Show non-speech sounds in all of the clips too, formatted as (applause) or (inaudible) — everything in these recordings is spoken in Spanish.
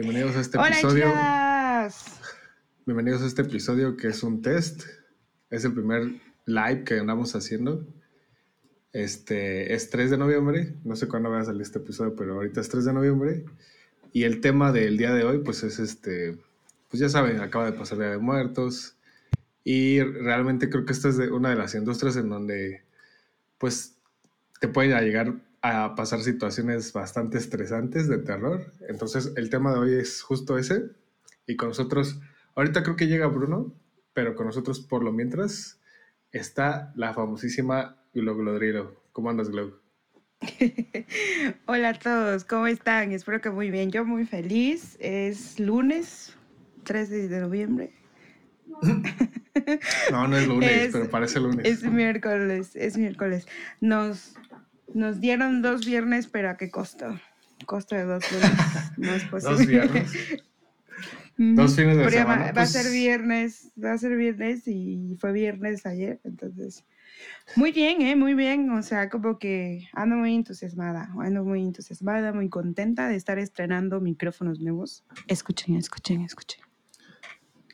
Bienvenidos a este Hola, episodio. chicas. Bienvenidos a este episodio que es un test. Es el primer live que andamos haciendo. Este es 3 de noviembre. No sé cuándo va a salir este episodio, pero ahorita es 3 de noviembre. Y el tema del día de hoy, pues es este. Pues ya saben, acaba de pasar Día de Muertos. Y realmente creo que esta es de una de las industrias en donde, pues, te pueden llegar a pasar situaciones bastante estresantes de terror. Entonces, el tema de hoy es justo ese. Y con nosotros, ahorita creo que llega Bruno, pero con nosotros por lo mientras está la famosísima Glo Glodrilo. ¿Cómo andas, Glo? (laughs) Hola a todos, ¿cómo están? Espero que muy bien. Yo muy feliz. Es lunes, 13 de noviembre. (laughs) No, no es lunes, (laughs) Es- pero parece lunes. Es miércoles, es miércoles. Nos, nos dieron dos viernes, pero ¿a qué costo? Costo de dos lunes. (laughs) No es posible. Dos viernes. Dos fines de Pero ya va- semana, Va, a pues- ser viernes, va a ser viernes y fue viernes ayer, entonces. Muy bien, ¿eh? Muy bien. O sea, como que ando muy entusiasmada, ando muy entusiasmada, muy contenta de estar estrenando micrófonos nuevos. Escuchen, escuchen, escuchen.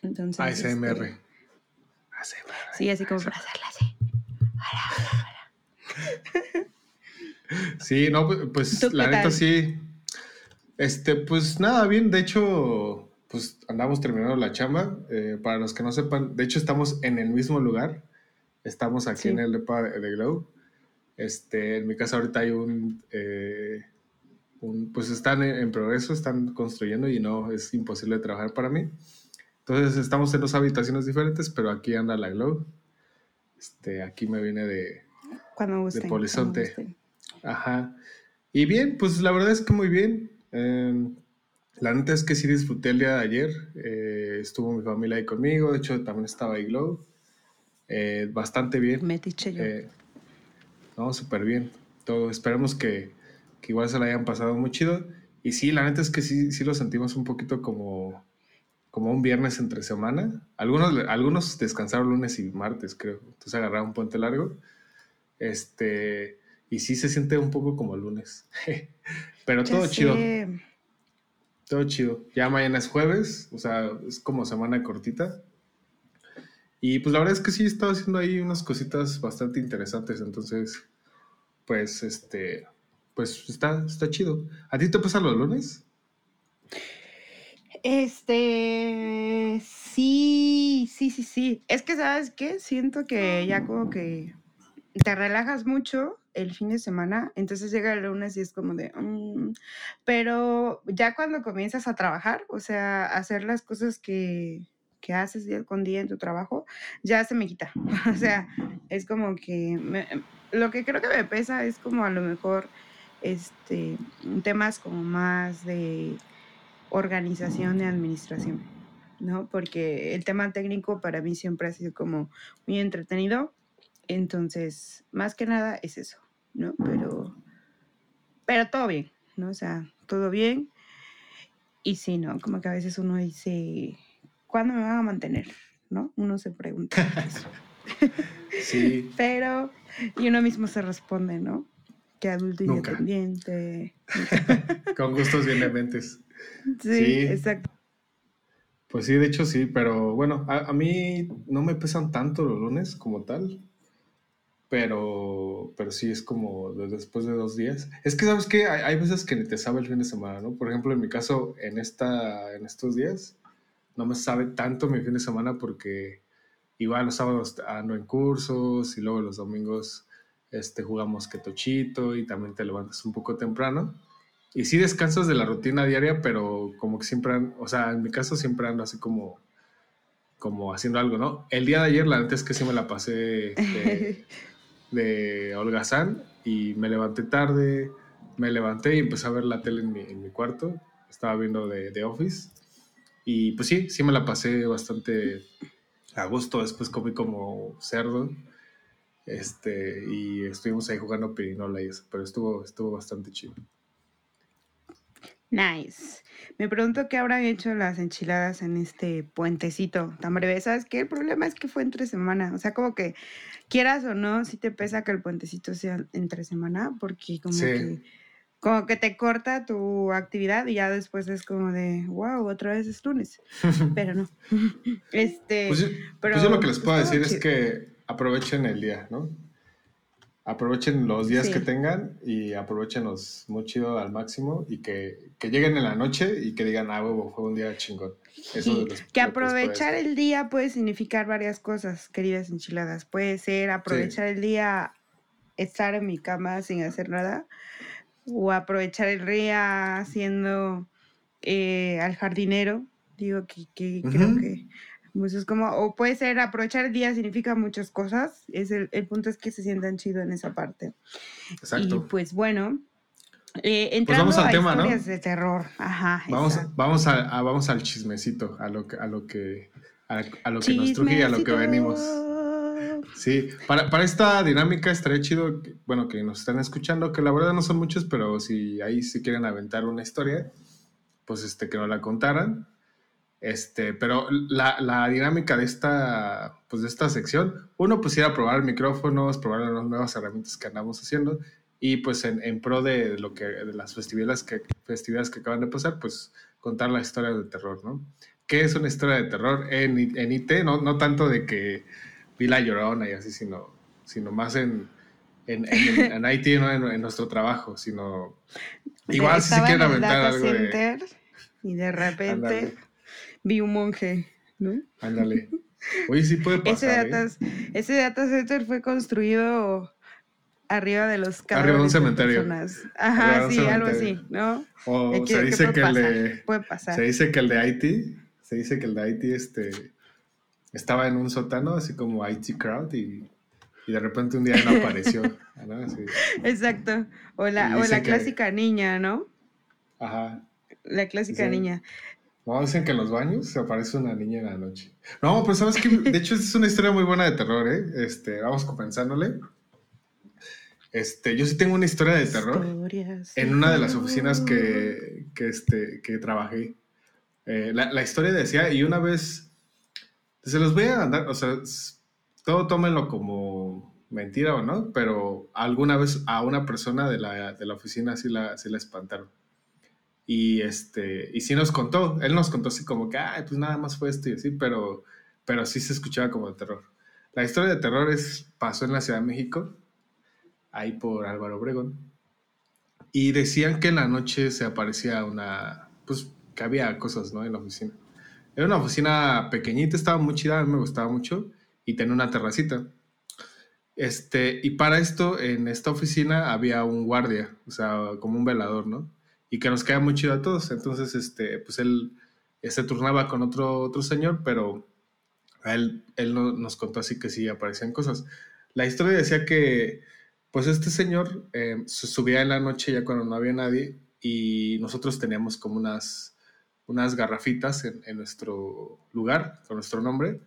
Entonces. ASMR. este, ASMR. sí, así como para hacerla así. (laughs) Sí, no, pues, pues, ¿Tú la neta tal? sí. Este, pues nada, bien. De hecho, pues andamos terminando la chamba. Eh, para los que no sepan, de hecho estamos en el mismo lugar. Estamos aquí Sí. en el depa de, de Glow. Este, en mi casa ahorita hay un, eh, un- pues están en, en progreso, están construyendo y no es imposible trabajar para mí. Entonces estamos en dos habitaciones diferentes, pero aquí anda la Glow. Este, aquí me viene de, Cuando gusten. cuando Polizonte. gusten. Ajá. Y bien, pues la verdad es que muy bien. Eh, la neta es que sí disfruté el día de ayer. Eh, estuvo mi familia ahí conmigo. De hecho, también estaba ahí Glow. Eh, bastante bien. Metiche yo. Eh, no, súper bien. Todo. Esperemos que, que igual se la hayan pasado muy chido. Y sí, la neta es que sí, sí lo sentimos un poquito como, como un viernes entre semana. Algunos, algunos descansaron lunes y martes, creo. Entonces agarraron un puente largo. Este, y sí se siente un poco como lunes. (laughs) Pero todo chido. Todo chido. Ya mañana es jueves, o sea, es como semana cortita. Y pues la verdad es que sí he estado haciendo ahí unas cositas bastante interesantes, entonces, pues, este, pues está, está chido. ¿A ti te pasa los lunes? Este, sí, sí, sí, sí. Es que, ¿sabes qué? Siento que ya como que te relajas mucho el fin de semana, entonces llega el lunes y es como de, mm, pero ya cuando comienzas a trabajar, o sea, hacer las cosas que, que haces día con día en tu trabajo, ya se me quita. (laughs) O sea, es como que me- lo que creo que me pesa es como a lo mejor este temas como más de organización y administración, ¿no? Porque el tema técnico para mí siempre ha sido como muy entretenido, entonces, más que nada es eso, ¿no? Pero, pero todo bien, ¿no? O sea, todo bien. Y sí, ¿no? Como que a veces uno dice, ¿cuándo me van a mantener? ¿No? Uno se pregunta eso. (laughs) Sí. (laughs) Pero, y uno mismo se responde, ¿no? Que adulto Nunca. independiente. (laughs) Con gustos bien dementes. Sí, Sí. exacto. Pues sí, de hecho sí, pero bueno, a, a mí no me pesan tanto los lunes como tal, pero, pero sí es como de- después de dos días. Es que, ¿sabes qué? Hay, hay veces que ni te sabe el fin de semana, ¿no? Por ejemplo, en mi caso, en, esta, en estos días, no me sabe tanto mi fin de semana porque igual los sábados ando en cursos y luego los domingos este, jugamos ketochito y también te levantas un poco temprano. Y sí descansas de la rutina diaria, pero como que siempre, o sea, en mi caso siempre ando así como, como haciendo algo, ¿no? El día de ayer, la neta es que sí me la pasé de, (laughs) de holgazán y me levanté tarde, me levanté y empecé a ver la tele en mi, en mi cuarto, estaba viendo de, de Office y pues sí, sí me la pasé bastante a gusto, después comí como cerdo este, y estuvimos ahí jugando pirinola y eso, pero estuvo, estuvo bastante chido. Nice. Me pregunto qué habrán hecho las enchiladas en este puentecito tan breve. ¿Sabes qué? El problema es que fue entre semana. O sea, como que quieras o no, sí te pesa que el puentecito sea entre semana, porque como Sí. que como que te corta tu actividad y ya después es como de, wow, otra vez es lunes. Pero no. (laughs) Este, pues, yo, pero, pues yo lo que les puedo estuvo decir es que aprovechen el día, ¿no? Aprovechen los días Sí. que tengan y aprovechenlos muy chido al máximo y que, que lleguen en la noche y que digan, ah, huevo, fue un día chingón. Eso Sí, es lo que aprovechar el día puede significar varias cosas, queridas enchiladas. Puede ser aprovechar el día, estar en mi cama sin hacer nada, o aprovechar el día haciendo eh, al jardinero. Digo que, que creo que pues es como, o puede ser aprovechar el día significa muchas cosas. Es el, el punto es que se sientan chido en esa parte. Exacto. Y pues bueno, eh, entrando vamos al a tema, ¿no? historias de terror. Ajá. Vamos, exacto. vamos, a, a- vamos al chismecito, a lo que, a lo que, a, a lo que nos truje y a lo que venimos. Sí, para, para esta dinámica estaría chido, que- bueno, que nos están escuchando, que la verdad no son muchos, pero si ahí si quieren aventar una historia, pues este, que nos la contaran. Este, pero la, la dinámica de esta, pues de esta sección, uno pues ir a probar micrófonos, probar las nuevas herramientas que andamos haciendo y pues en, en pro de lo que, de las festividades que, festividades que acaban de pasar, pues contar la historia de terror, ¿no? ¿Qué es una historia de terror en, en IT? No, no tanto de que vi la llorona y así, sino, sino más en, en, en, en IT, no en, en nuestro trabajo, sino igual si se quieren aventar algo de... y de (laughs) repente Ándale, vi un monje, ¿no? ándale. Oye, sí puede (laughs) Ese pasar, ¿eh? ese data center fue construido arriba de los Arriba de un cementerio. personas. Ajá, sí, algo así, ¿no? O se ¿qué dice que el de, Puede pasar. se dice que el de Haití, se dice que el de Haití este, estaba en un sótano, así como IT Crowd, y, y de repente un día no apareció. (laughs) Exacto. O la, o la que- clásica niña, ¿no? Ajá. La clásica Sí. niña. No, dicen que en los baños se aparece una niña en la noche. No, pero sabes que, de hecho, es una historia muy buena de terror, ¿eh? Este, vamos comenzándole. Este, yo sí tengo una historia de terror. Historias en una de las oficinas que, que, este, que trabajé. Eh, la, la historia decía, y una vez, se los voy a mandar, o sea, todo tómenlo como mentira o no, pero alguna vez a una persona de la, de la oficina sí la, sí la espantaron. Y, este, y sí nos contó, él nos contó así como que, ay, pues nada más fue esto y así, pero, pero sí se escuchaba como de terror. La historia de terror es, pasó en la Ciudad de México, ahí por Álvaro Obregón. Y decían que en la noche se aparecía una, pues que había cosas, ¿no? En la oficina. Era una oficina pequeñita, estaba muy chida, me gustaba mucho y tenía una terracita. Este, y para esto, en esta oficina había un guardia, o sea, como un velador, ¿no? Y que nos caía muy chido a todos. Entonces, este, pues él eh, se turnaba con otro, otro señor, pero él, él no- nos contó así que sí aparecían cosas. La historia decía que, pues este señor eh, se subía en la noche ya cuando no había nadie y nosotros teníamos como unas, unas garrafitas en, en nuestro lugar, con nuestro nombre,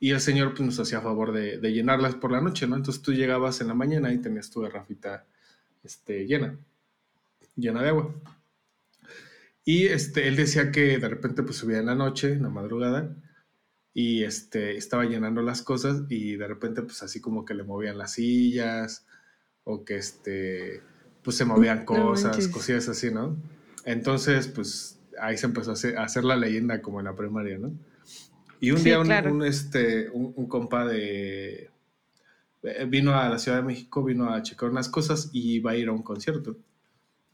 y el señor pues, nos hacía favor de, de llenarlas por la noche, ¿no? Entonces tú llegabas en la mañana y tenías tu garrafita este, llena, llena de agua. Y este, él decía que de repente pues subía en la noche, en la madrugada, y este, estaba llenando las cosas y de repente pues así como que le movían las sillas o que este, pues se movían No cosas, manches. cosillas así, ¿no? Entonces pues ahí se empezó a hacer, a hacer la leyenda como en la primaria, ¿no? Y un Sí, día un, claro. un, este, un, un compa de... eh, Vino a la Ciudad de México, vino a checar unas cosas y iba a ir a un concierto.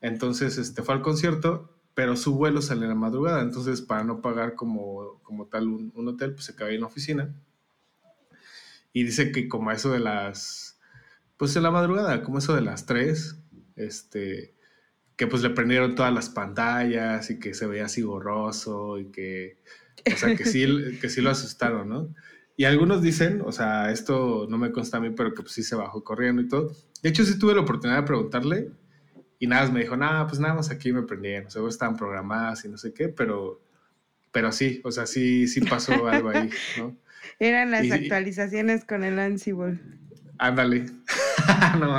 Entonces, este, fue al concierto, pero su vuelo sale en la madrugada. Entonces, para no pagar como, como tal un, un hotel, pues se quedó en la oficina. Y dice que como a eso de las, pues en la madrugada, como eso de las 3, este, que pues le prendieron todas las pantallas y que se veía así borroso y que, o sea, que sí, (laughs) que sí lo asustaron, ¿no? Y algunos dicen, o sea, esto no me consta a mí, pero que pues sí se bajó corriendo y todo. De hecho, sí tuve la oportunidad de preguntarle y nada más me dijo, nada, pues nada más aquí me prendieron, seguro estaban programadas y no sé qué, pero, pero sí, o sea, sí, sí pasó (laughs) algo ahí, ¿no? Eran las Y- actualizaciones con el Ansible. Ándale. (laughs) no,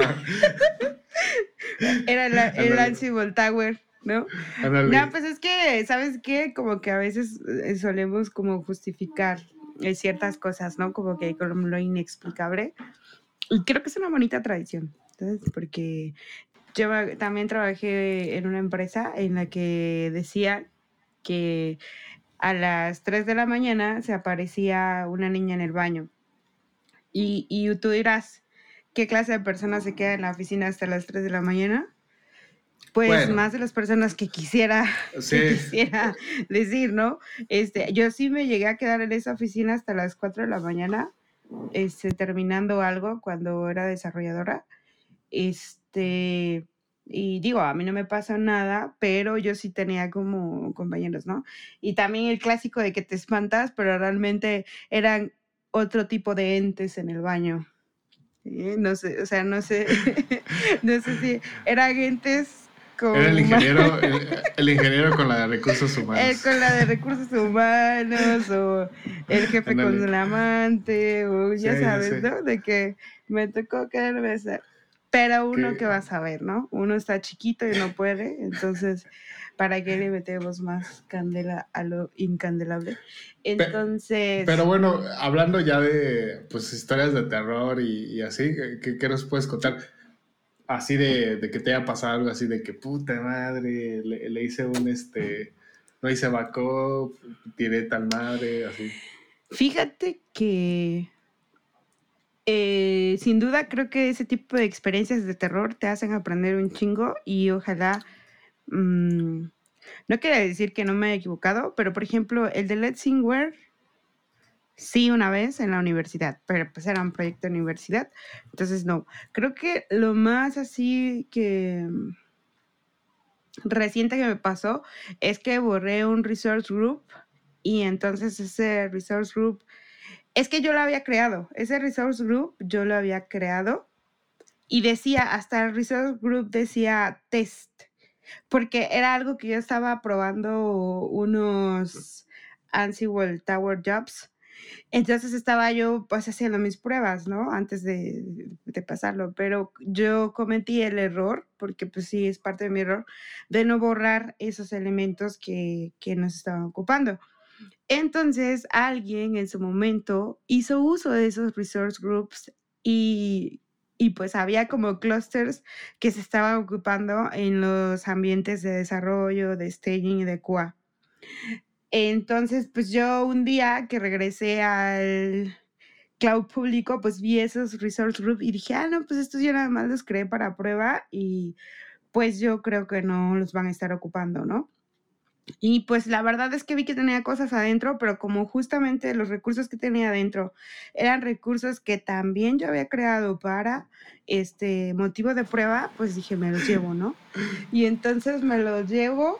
Era la- el. Ansible Tower, ¿no? ándale. No, pues es que, ¿sabes qué? Como que a veces eh, solemos como justificar eh, ciertas cosas, ¿no? Como que con lo inexplicable. Y creo que es una bonita tradición, ¿sabes? Porque yo también trabajé en una empresa en la que decía que a las 3 de la mañana se aparecía una niña en el baño. Y, y tú dirás, ¿qué clase de persona se queda en la oficina hasta las 3 de la mañana? Pues más de las personas que quisiera, (laughs) quisiera (laughs) decir, ¿no? Este, yo sí me llegué a quedar en esa oficina hasta las 4 de la mañana, este, terminando algo cuando era desarrolladora. Este, y digo, a mí no me pasa nada, pero yo sí tenía como compañeros, ¿no? Y también el clásico de que te espantas, pero realmente eran otro tipo de entes en el baño. No sé, o sea, no sé, (laughs) no sé si eran entes era el ingeniero, (laughs) el, ingeniero con la de recursos humanos. El con la de recursos humanos, o el jefe con el amante, o ya sabes, ¿no? De que me tocó quedarme a Pero uno que va a saber, ¿no? Uno está chiquito y no puede, entonces, ¿para qué le metemos más candela a lo incandelable? Entonces... Pero, bueno, hablando ya de, pues, historias de terror y, y así, ¿qué, ¿qué nos puedes contar? así de, que te haya pasado algo así de que puta madre, le, hice un este, no hice backup, tiré tal madre, así. Fíjate que eh, sin duda creo que ese tipo de experiencias de terror te hacen aprender un chingo y ojalá, mm, no quiero decir que no me haya equivocado, pero por ejemplo el de Let's Sing Where Sí, una vez en la universidad, pero pues era un proyecto de universidad. Entonces, no. Creo que lo más así que mm, reciente que me pasó es que borré un resource group y entonces ese resource group, es que yo lo había creado, ese resource group yo lo había creado y decía, hasta el resource group decía test, porque era algo que yo estaba probando unos Ansible Tower Jobs entonces estaba yo pues haciendo mis pruebas, ¿no? Antes de, pasarlo, pero yo cometí el error, porque pues sí es parte de mi error, de no borrar esos elementos que, que nos estaban ocupando. Entonces alguien en su momento hizo uso de esos resource groups y, y pues había como clusters que se estaban ocupando en los ambientes de desarrollo, de staging y de QA. Entonces, pues yo un día que regresé al cloud público, pues vi esos resource group y dije, ah, no, pues estos yo nada más los creé para prueba y pues yo creo que no los van a estar ocupando, ¿no? Y pues la verdad es que vi que tenía cosas adentro, pero como justamente los recursos que tenía adentro eran recursos que también yo había creado para este motivo de prueba, pues dije, me los llevo, ¿no? Y entonces me los llevo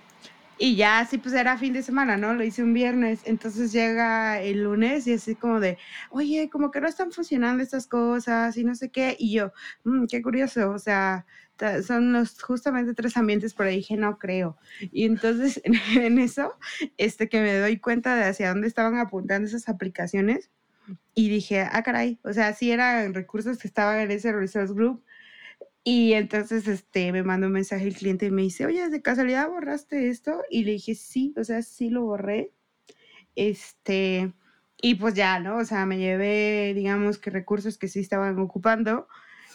y ya así pues era fin de semana, ¿no? Lo hice un viernes, entonces llega el lunes y así como de, oye, como que no están funcionando estas cosas y no sé qué. Y yo, mmm, qué curioso, o sea, son los justamente tres ambientes, pero dije, no creo. Y entonces (laughs) en, eso, este que me doy cuenta de hacia dónde estaban apuntando esas aplicaciones y dije, ah, caray, o sea, sí eran recursos que estaban en ese resource group y entonces este, me mandó un mensaje el cliente y me dice, oye, ¿de casualidad borraste esto? Y le dije, sí, o sea, sí lo borré. Este, y pues ya, ¿no? O sea, me llevé, digamos que recursos que sí estaban ocupando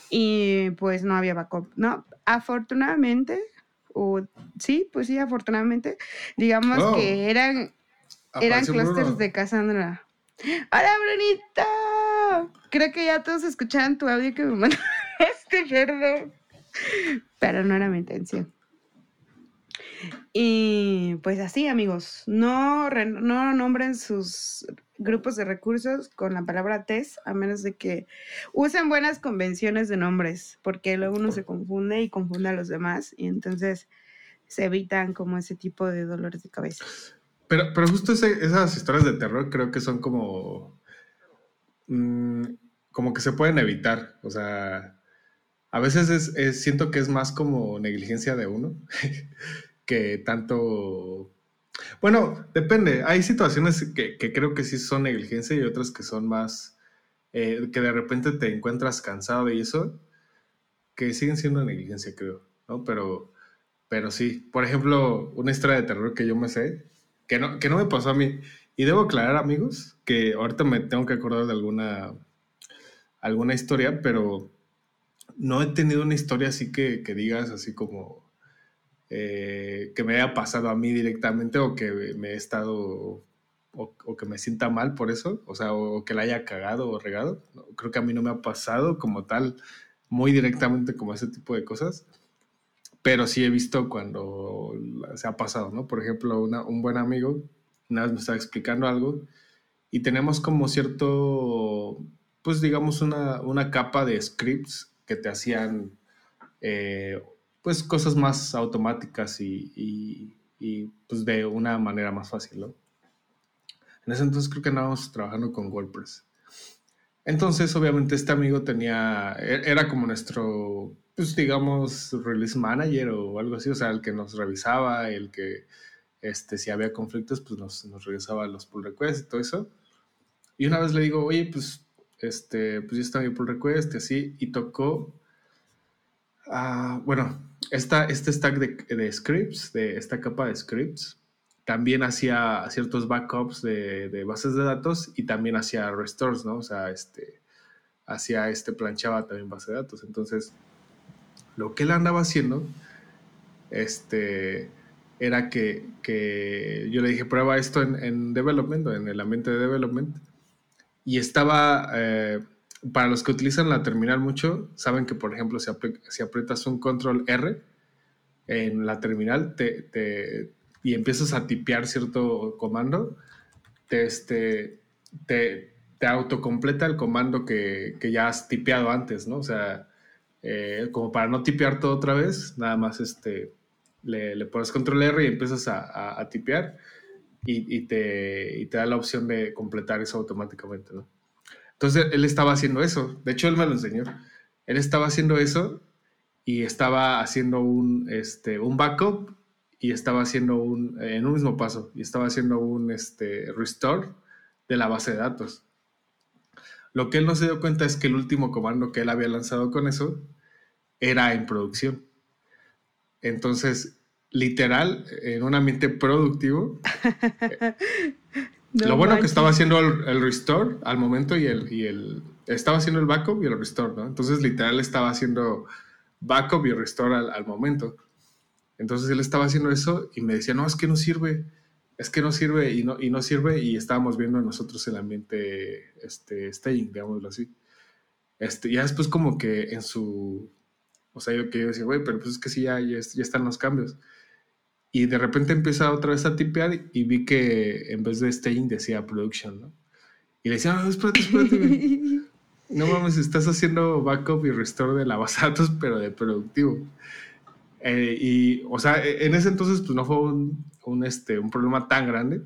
y pues no había backup, ¿no? Afortunadamente, o sí, pues sí, afortunadamente, digamos que eran, eran clusters de Cassandra. ¡Hola, Brunito! Creo que ya todos escucharon tu audio que me mandaste, perdón. Pero no era mi intención. Y pues así, amigos, no, no nombren sus grupos de recursos con la palabra test, a menos de que usen buenas convenciones de nombres, porque luego uno se confunde y confunde a los demás, y entonces se evitan como ese tipo de dolores de cabeza. Pero, pero justo esas historias de terror creo que son como. Mm, como que se pueden evitar. O sea, a veces es, siento que es más como negligencia de uno (laughs) que tanto. Bueno, depende. Hay situaciones que, creo que sí son negligencia y otras que son más. Eh, que de repente te encuentras cansado y eso, que siguen siendo negligencia, creo, ¿no? Pero, pero sí. Por ejemplo, una historia de terror que yo me sé que no, que no me pasó a mí. Y debo aclarar, amigos, que ahorita me tengo que acordar de alguna, alguna historia, pero no he tenido una historia así que, digas así como eh, que me haya pasado a mí directamente o que me he estado o, que me sienta mal por eso, o sea, o, que la haya cagado o regado. Creo que a mí no me ha pasado como tal, muy directamente como ese tipo de cosas, pero sí he visto cuando se ha pasado, ¿no? Por ejemplo, un buen amigo una vez me estaba explicando algo y tenemos como cierto, pues digamos, una, una capa de scripts que te hacían, eh, pues, cosas más automáticas y, y, pues de una manera más fácil, ¿no? En ese entonces creo que andábamos trabajando con WordPress. Entonces, obviamente, este amigo tenía, e-, era como nuestro, pues digamos, release manager o algo así, o sea, el que nos revisaba, el que, este, si había conflictos, pues nos, nos regresaba los pull requests y todo eso. Y una vez le digo, oye, pues, este, pues ya está mi pull request y así, y tocó, uh, bueno, esta, este stack de, de scripts, de esta capa de scripts, también hacía ciertos backups de, bases de datos y también hacía restores, ¿no? O sea, este, hacía este, planchaba también base de datos. Entonces, lo que él andaba haciendo, este, era que, yo le dije, prueba esto en, development, en el ambiente de development. Y estaba, eh, para los que utilizan la terminal mucho, saben que, por ejemplo, si, aprietas un control R en la terminal, te, y empiezas a tipear cierto comando, te, este, te, te autocompleta el comando que, que, ya has tipeado antes, ¿no? O sea, eh, como para no tipear todo otra vez, nada más este, le, le pones control R y empiezas a, a, tipear y, y, te, y, te, da la opción de completar eso automáticamente, ¿no? Entonces él estaba haciendo eso, de hecho él me lo enseñó, él estaba haciendo eso y estaba haciendo un, este, un backup y estaba haciendo un, en un mismo paso, y estaba haciendo un este, restore de la base de datos. Lo que él no se dio cuenta es que el último comando que él había lanzado con eso era en producción. Entonces, literal, en un ambiente productivo, (laughs) lo bueno que estaba haciendo el, restore al momento y el, y el, estaba haciendo el backup y el restore, ¿no? Entonces, literal, estaba haciendo backup y restore al, al momento. Entonces él estaba haciendo eso y me decía, no, es que no sirve, es que no sirve y no, y no sirve y estábamos viendo nosotros el ambiente este, staying, digámoslo así. Este, ya después como que en su, o sea, yo que yo decía, güey, pero pues es que sí, ya, ya, están los cambios. Y de repente empieza otra vez a tipear y vi que en vez de staying decía production, ¿no? Y le decía, no, espérate, espérate, (laughs) No mames, estás haciendo backup y restore de la base de datos, pero de productivo. Eh, y, o sea, e, en ese entonces, pues no fue un, un, este, un problema tan grande,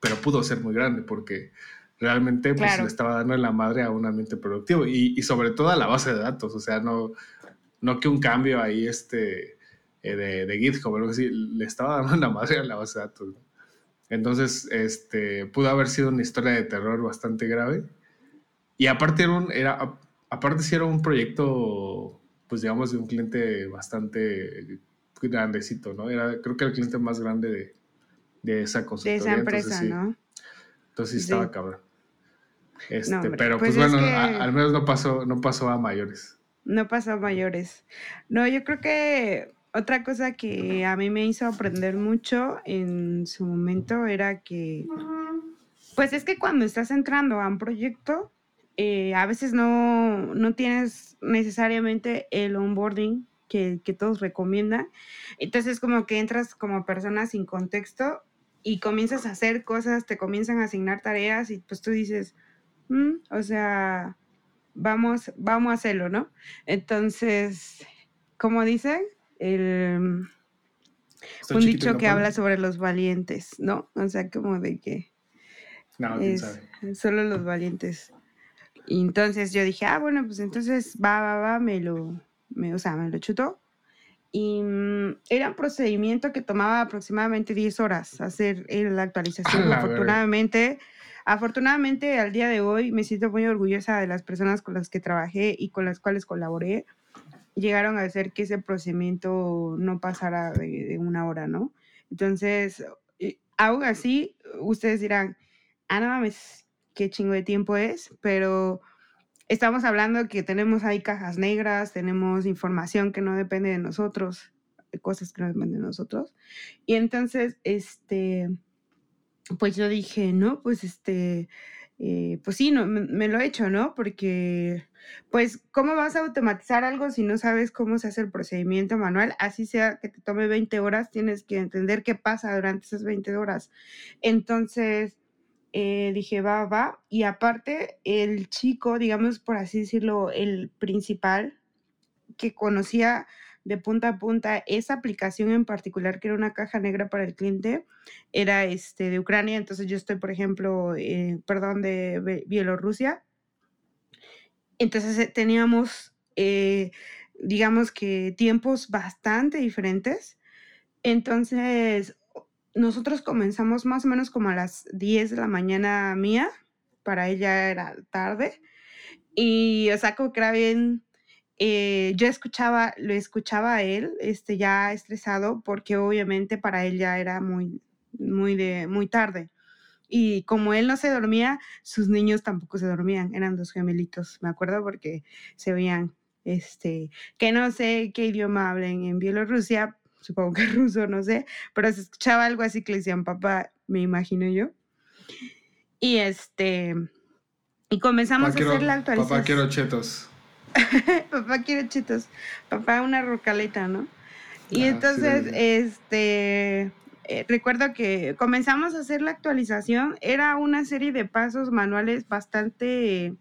pero pudo ser muy grande porque realmente pues, le estaba dando la madre a un ambiente productivo y, y, sobre todo a la base de datos, o sea, no, no que un cambio ahí este, eh, de, de, GitHub algo así, le estaba dando la madre a la base de datos. Entonces, este, pudo haber sido una historia de terror bastante grave. Y aparte era, un, era aparte si era un proyecto pues digamos, de un cliente bastante grandecito, ¿no? Era, creo que el cliente más grande de, de esa consultoría. De esa empresa, ¿no? Entonces sí estaba cabrón. Este, pero pues, pues bueno, al menos no pasó, no pasó a mayores. No pasó a mayores. No, yo creo que otra cosa que a mí me hizo aprender mucho en su momento era que, pues es que cuando estás entrando a un proyecto, eh, a veces no, no, tienes necesariamente el onboarding que, que, todos recomiendan. Entonces como que entras como persona sin contexto y comienzas a hacer cosas, te comienzan a asignar tareas y pues tú dices, mm, o sea, vamos, vamos a hacerlo, ¿no? Entonces, como dicen, el, un dicho que habla sobre los valientes, ¿no? O sea, como de que... No, Solo los valientes y entonces yo dije, ah, bueno, pues entonces va, va, va, me lo, me, o sea, me lo chutó. Y mm, era un procedimiento que tomaba aproximadamente 10 horas hacer la actualización. afortunadamente, afortunadamente al día de hoy me siento muy orgullosa de las personas con las que trabajé y con las cuales colaboré. Llegaron a hacer que ese procedimiento no pasara de, una hora, ¿no? Entonces, aún así, ustedes dirán, ah, no mames, qué chingo de tiempo es, pero estamos hablando que tenemos ahí cajas negras, tenemos información que no depende de nosotros, cosas que no dependen de nosotros. Y entonces, este, pues yo dije, no, pues este, pues sí, no, me, lo he hecho, ¿no? Porque, pues, ¿cómo vas a automatizar algo si no sabes cómo se hace el procedimiento manual? Así sea que te tome 20 horas, tienes que entender qué pasa durante esas 20 horas. Entonces, eh, dije, va, va. Y aparte, el chico, digamos, por así decirlo, el principal, que conocía de punta a punta esa aplicación en particular, que era una caja negra para el cliente, era este, de Ucrania. Entonces yo estoy, por ejemplo, eh, perdón, de Bielorrusia. Entonces eh, teníamos, digamos que tiempos bastante diferentes. Entonces, nosotros comenzamos más o menos como a las 10 de la mañana mía, para ella era tarde, y o sea, como que era bien, eh, yo escuchaba, lo escuchaba a él, este, ya estresado, porque obviamente para él ya era muy, muy, de, muy tarde. Y como él no se dormía, sus niños tampoco se dormían, eran dos gemelitos, me acuerdo, porque se veían, este, que no sé qué idioma hablen en Bielorrusia, supongo que (laughs) ruso, no sé, pero se escuchaba algo así que le decían papá, me imagino yo. Y este, y comenzamos a hacer la actualización. Papá quiero chetos. (laughs) papá quiero chetos. Papá una rocaleta, ¿no? Y ah, entonces, este, eh, recuerdo que comenzamos a hacer la actualización. Era una serie de pasos manuales bastante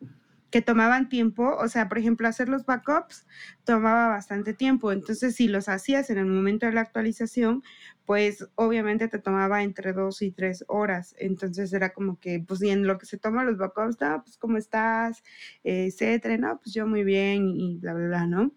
que tomaban tiempo, o sea, por ejemplo, hacer los backups tomaba bastante tiempo, entonces si los hacías en el momento de la actualización, pues obviamente te tomaba entre dos y tres horas, entonces era como que, pues y en lo que se toma los backups, no, pues cómo estás, etcétera, no, pues yo muy bien y bla, bla, bla, ¿no?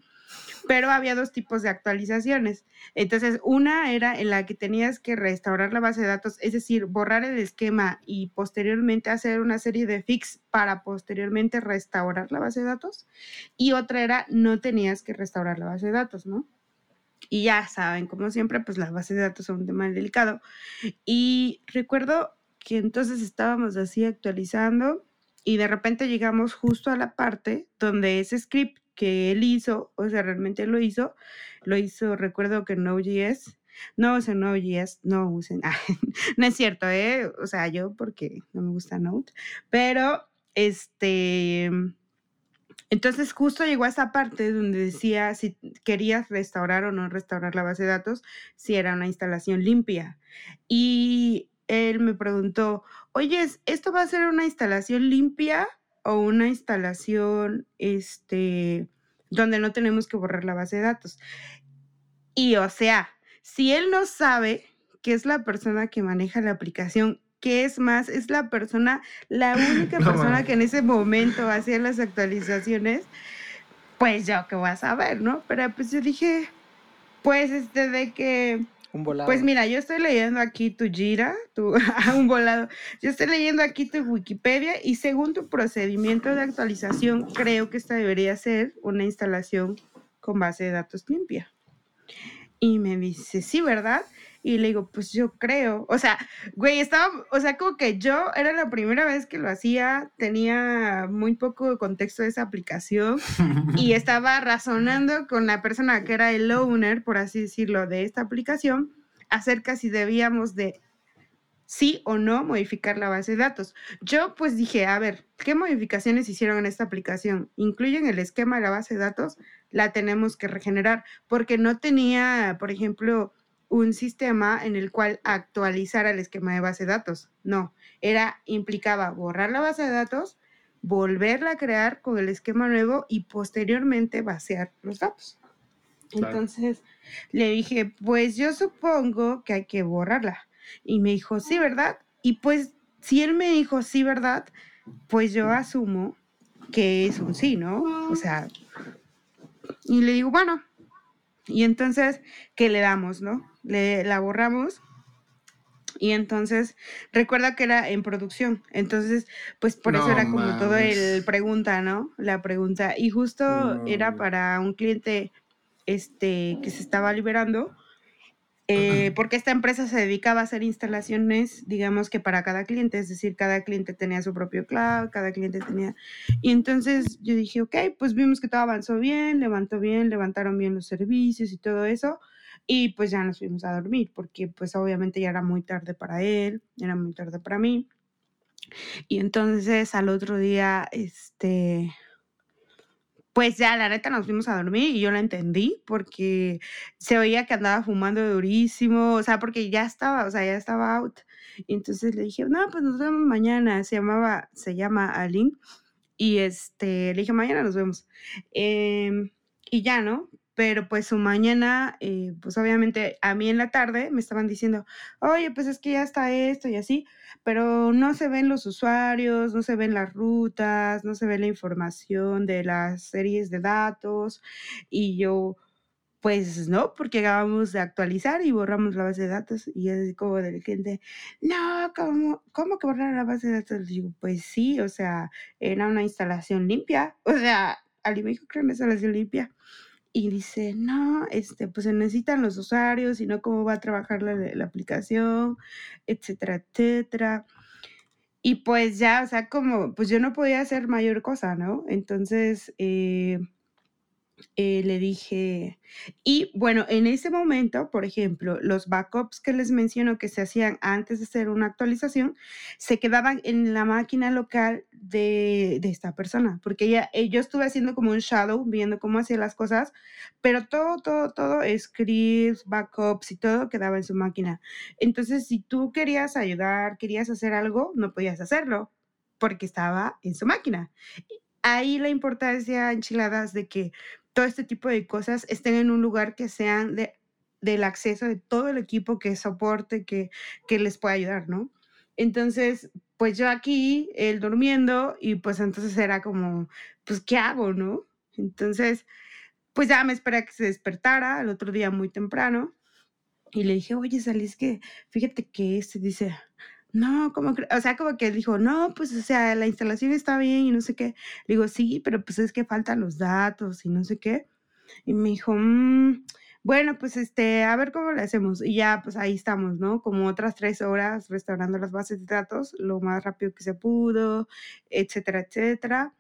Pero había dos tipos de actualizaciones. Entonces, una era en la que tenías que restaurar la base de datos, es decir, borrar el esquema y posteriormente hacer una serie de fix para posteriormente restaurar la base de datos. Y otra era no tenías que restaurar la base de datos, ¿no? Y ya saben, como siempre, pues las bases de datos son un tema delicado. Y recuerdo que entonces estábamos así actualizando y de repente llegamos justo a la parte donde ese script que él hizo, o sea, realmente lo hizo, lo hizo, recuerdo que Node.js, no usen Node.js, no usen, no es cierto, ¿eh? O sea, yo porque no me gusta Node, pero este, entonces justo llegó a esa parte donde decía si querías restaurar o no restaurar la base de datos, si era una instalación limpia. Y él me preguntó, oye, ¿esto va a ser una instalación limpia o una instalación este, donde no tenemos que borrar la base de datos. Y o sea, si él no sabe que es la persona que maneja la aplicación, que es más, es la persona, la única (laughs) persona que en ese momento hacía las actualizaciones, pues yo que voy a saber, ¿no? Pero pues yo dije, pues este de que un volado. Pues mira, yo estoy leyendo aquí tu gira, tu, (laughs) un volado. Yo estoy leyendo aquí tu Wikipedia y según tu procedimiento de actualización, creo que esta debería ser una instalación con base de datos limpia. Y me dice, sí, ¿verdad? Y le digo, pues yo creo. O sea, güey, estaba, o sea, como que yo era la primera vez que lo hacía, tenía muy poco contexto de esa aplicación y (laughs) estaba razonando con la persona que era el owner, por así decirlo, de esta aplicación, acerca si debíamos de sí o no modificar la base de datos. Yo pues dije, a ver, ¿qué modificaciones hicieron en esta aplicación? ¿Incluyen el esquema de la base de datos? La tenemos que regenerar porque no tenía, por ejemplo, un sistema en el cual actualizara el esquema de base de datos. No, era implicaba borrar la base de datos, volverla a crear con el esquema nuevo y posteriormente vaciar los datos. Entonces le dije, pues yo supongo que hay que borrarla. Y me dijo, sí, ¿verdad? Y pues si él me dijo, sí, ¿verdad? Pues yo asumo que es un sí, ¿no? O sea, y le digo, bueno, y entonces, ¿qué le damos, no? Le, la borramos. Y entonces, recuerda que era en producción. Entonces, pues por eso era como todo el pregunta, ¿no? La pregunta. Y justo era para un cliente este, que se estaba liberando. Eh, porque esta empresa se dedicaba a hacer instalaciones, digamos que para cada cliente, es decir, cada cliente tenía su propio cloud, cada cliente tenía... Y entonces yo dije, ok, pues vimos que todo avanzó bien, levantó bien, levantaron bien los servicios y todo eso, y pues ya nos fuimos a dormir, porque pues obviamente ya era muy tarde para él, era muy tarde para mí. Y entonces al otro día, este, pues ya, la neta nos fuimos a dormir y yo la entendí porque se oía que andaba fumando durísimo, o sea, porque ya estaba, o sea, ya estaba out. Y entonces le dije, no, pues nos vemos mañana. Se llamaba, se llama Aline. Y este, le dije, mañana nos vemos. Em, y ya, ¿no? Pero pues su mañana, eh, pues obviamente a mí en la tarde me estaban diciendo, oye, pues es que ya está esto y así, pero no se ven los usuarios, no se ven las rutas, no se ve la información de las series de datos y yo, pues no, porque acabamos de actualizar y borramos la base de datos y es como del gente, no, ¿cómo, ¿cómo que borrar la base de datos? digo, pues sí, o sea, era una instalación limpia, (laughs) o sea, al me dijo que era una instalación limpia y dice, no, este, pues se necesitan los usuarios y no cómo va a trabajar la, la aplicación, etcétera, etcétera. Y pues ya, o sea, como, pues yo no podía hacer mayor cosa, ¿no? Entonces, eh, eh, le dije, y bueno, en ese momento, por ejemplo, los backups que les menciono que se hacían antes de hacer una actualización, se quedaban en la máquina local de, de esta persona, porque ella, eh, yo estuve haciendo como un shadow, viendo cómo hacía las cosas, pero todo, todo, todo, scripts, backups y todo quedaba en su máquina. Entonces, si tú querías ayudar, querías hacer algo, no podías hacerlo porque estaba en su máquina ahí la importancia, enchiladas, de que todo este tipo de cosas estén en un lugar que sean de, del acceso de todo el equipo que soporte, que, que les pueda ayudar, ¿no? Entonces, pues yo aquí, él durmiendo, y pues entonces era como, pues, ¿qué hago, no? Entonces, pues ya me esperé a que se despertara el otro día muy temprano, y le dije, oye, salís que, fíjate que este dice, no, como, o sea, como que dijo, no, pues, o sea, la instalación está bien y no sé qué. Le digo, sí, pero pues es que faltan los datos y no sé qué. Y me dijo, mm, bueno, pues este, a ver cómo le hacemos. Y ya, pues ahí estamos, ¿no? Como otras tres horas restaurando las bases de datos lo más rápido que se pudo, etcétera, etcétera.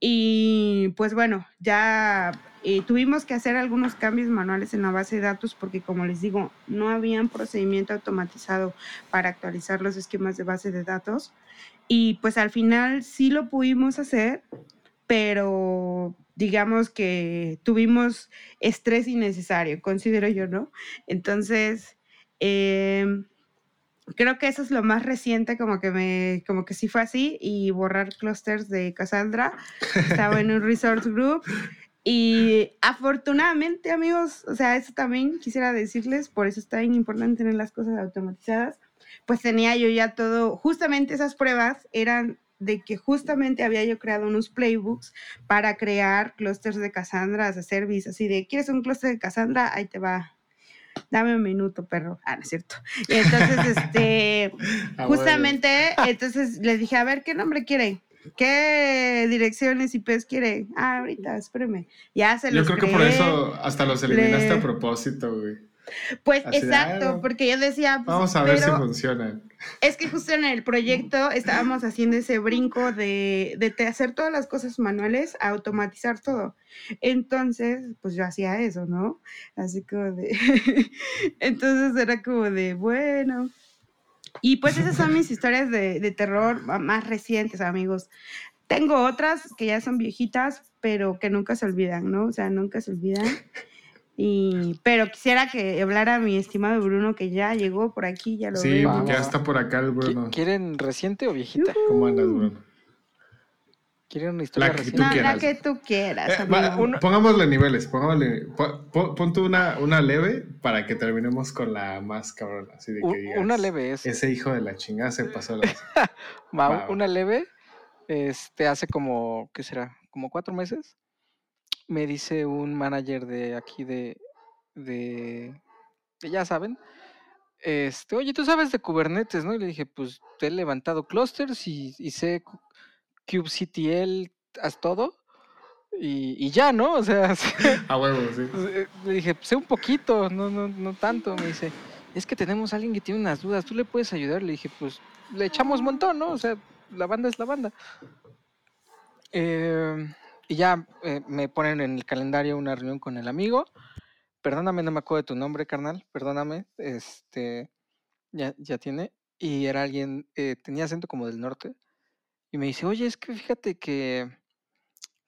Y pues bueno, ya eh, tuvimos que hacer algunos cambios manuales en la base de datos porque como les digo, no había un procedimiento automatizado para actualizar los esquemas de base de datos. Y pues al final sí lo pudimos hacer, pero digamos que tuvimos estrés innecesario, considero yo, ¿no? Entonces, eh, creo que eso es lo más reciente, como que me, como que sí fue así, y borrar clusters de Cassandra. Estaba en un resort group. Y afortunadamente, amigos, o sea, eso también quisiera decirles, por eso está bien importante tener las cosas automatizadas. Pues tenía yo ya todo, justamente esas pruebas eran de que justamente había yo creado unos playbooks para crear clusters de Cassandra as a service, así de, ¿quieres un cluster de Cassandra? Ahí te va dame un minuto, perro. Ah, no es cierto. Entonces, (laughs) este, ah, justamente, entonces les dije, a ver, ¿qué nombre quiere? ¿Qué direcciones y IPs quiere? Ah, ahorita, espérame. Ya se los Yo creo que por eso hasta los eliminaste a propósito, güey. Pues exacto, porque yo decía. Pues, Vamos a ver si funcionan. Es que justo en el proyecto (laughs) estábamos haciendo ese brinco de, de, hacer todas las cosas manuales a automatizar todo. Entonces, pues yo hacía eso, ¿no? Así como de. (laughs) Entonces era como de, bueno. Y pues esas son mis (laughs) historias de, de terror más recientes, amigos. Tengo otras que ya son viejitas, pero que nunca se olvidan, ¿no? O sea, nunca se olvidan. Y, pero quisiera que hablara mi estimado Bruno, que ya llegó por aquí, ya lo Sí, porque ya está por acá el Bruno. ¿Quieren reciente o viejita? ¿Cómo andas, Bruno? ¿Quieren una historia la que Tú quieras. la que tú quieras. Eh, pongámosle niveles, pongámosle, pon, tú una, una leve para que terminemos con la más cabrona. Así de que digas, una leve es. Ese hijo de la chingada se pasó la. (laughs) va, una leve, este, hace como, ¿qué será? Como cuatro meses me dice un manager de aquí de, de, ya saben, este, oye, tú sabes de Kubernetes, ¿no? Y le dije, pues te he levantado clusters y, y sé kubectl, haz todo. Y, y, ya, ¿no? O sea, (laughs) a huevo, sí. Pues, eh, le dije, sé un poquito, no, no, no tanto. Me dice, es que tenemos a alguien que tiene unas dudas, ¿tú le puedes ayudar? Le dije, pues le echamos un montón, ¿no? O sea, la banda es la banda. Eh, y ya eh, me ponen en el calendario una reunión con el amigo. Perdóname, no me acuerdo de tu nombre, carnal. Perdóname. Este, ya, ya tiene. Y era alguien, eh, tenía acento como del norte. Y me dice, oye, es que fíjate que,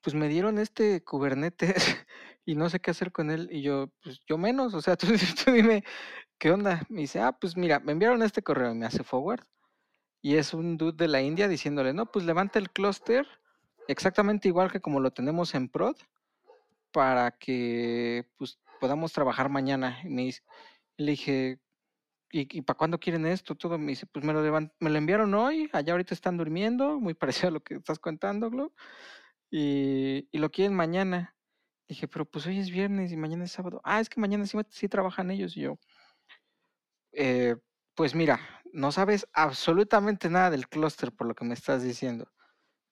pues me dieron este Kubernetes (laughs) y no sé qué hacer con él. Y yo, pues yo menos. O sea, (laughs) tú, tú dime, ¿qué onda? Me dice, ah, pues mira, me enviaron este correo y me hace forward. Y es un dude de la India diciéndole, no, pues levanta el clúster exactamente igual que como lo tenemos en prod para que pues podamos trabajar mañana. Y me le dije, ¿y, para cuándo quieren esto? Todo me dice, pues me lo, me lo enviaron hoy, allá ahorita están durmiendo, muy (laughs) parecido a lo que estás contando, Glo, y, lo quieren mañana. Dije, pero pues hoy es viernes y mañana es sábado. Ah, es que mañana sí, sí trabajan ellos. Y yo, eh, pues mira, no sabes absolutamente nada del clúster por lo que me estás diciendo.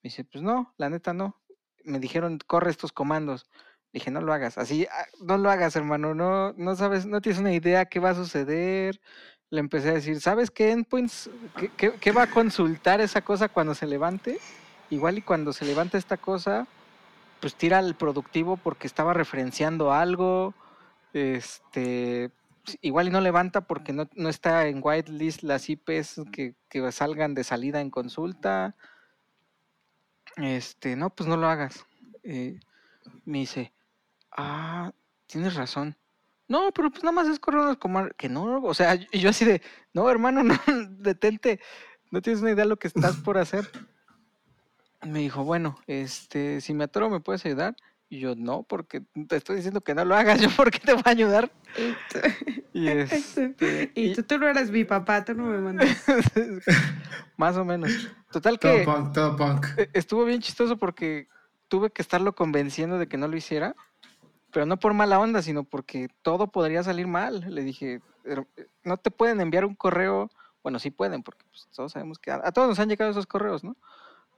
Me dice, pues no, la neta no. Me dijeron, corre estos comandos. Dije, no lo hagas. Así, ah, no lo hagas, hermano. No, no sabes, no tienes una idea qué va a suceder. Le empecé a decir, ¿sabes qué endpoints? ¿Qué, va a consultar esa cosa cuando se levante? Igual y cuando se levanta esta cosa, pues tira al productivo porque estaba referenciando algo. Este, igual y no levanta porque no, está en whitelist las IPs que, que salgan de salida en consulta este, no, pues no lo hagas. Eh, me dice, ah, tienes razón. No, pero pues nada más es correr unos comandos. Que no, o sea, y yo así de, no, hermano, (laughs) no, detente. No tienes una idea de lo que estás por hacer. Me dijo, bueno, este, si me atoro, ¿me puedes ayudar? Y yo, no, porque te estoy diciendo que no lo hagas, yo, ¿por qué te voy a ayudar? Y, (laughs) este, y, tú, tú, no eras mi papá, tú no me mandas. (laughs) Más o menos. Total que. Todo punk, todo punk. E, estuvo bien chistoso porque tuve que estarlo convenciendo de que no lo hiciera, pero no por mala onda, sino porque todo podría salir mal. Le dije, no te pueden enviar un correo. Bueno, sí pueden, porque pues, todos sabemos que a, a, todos nos han llegado esos correos, ¿no?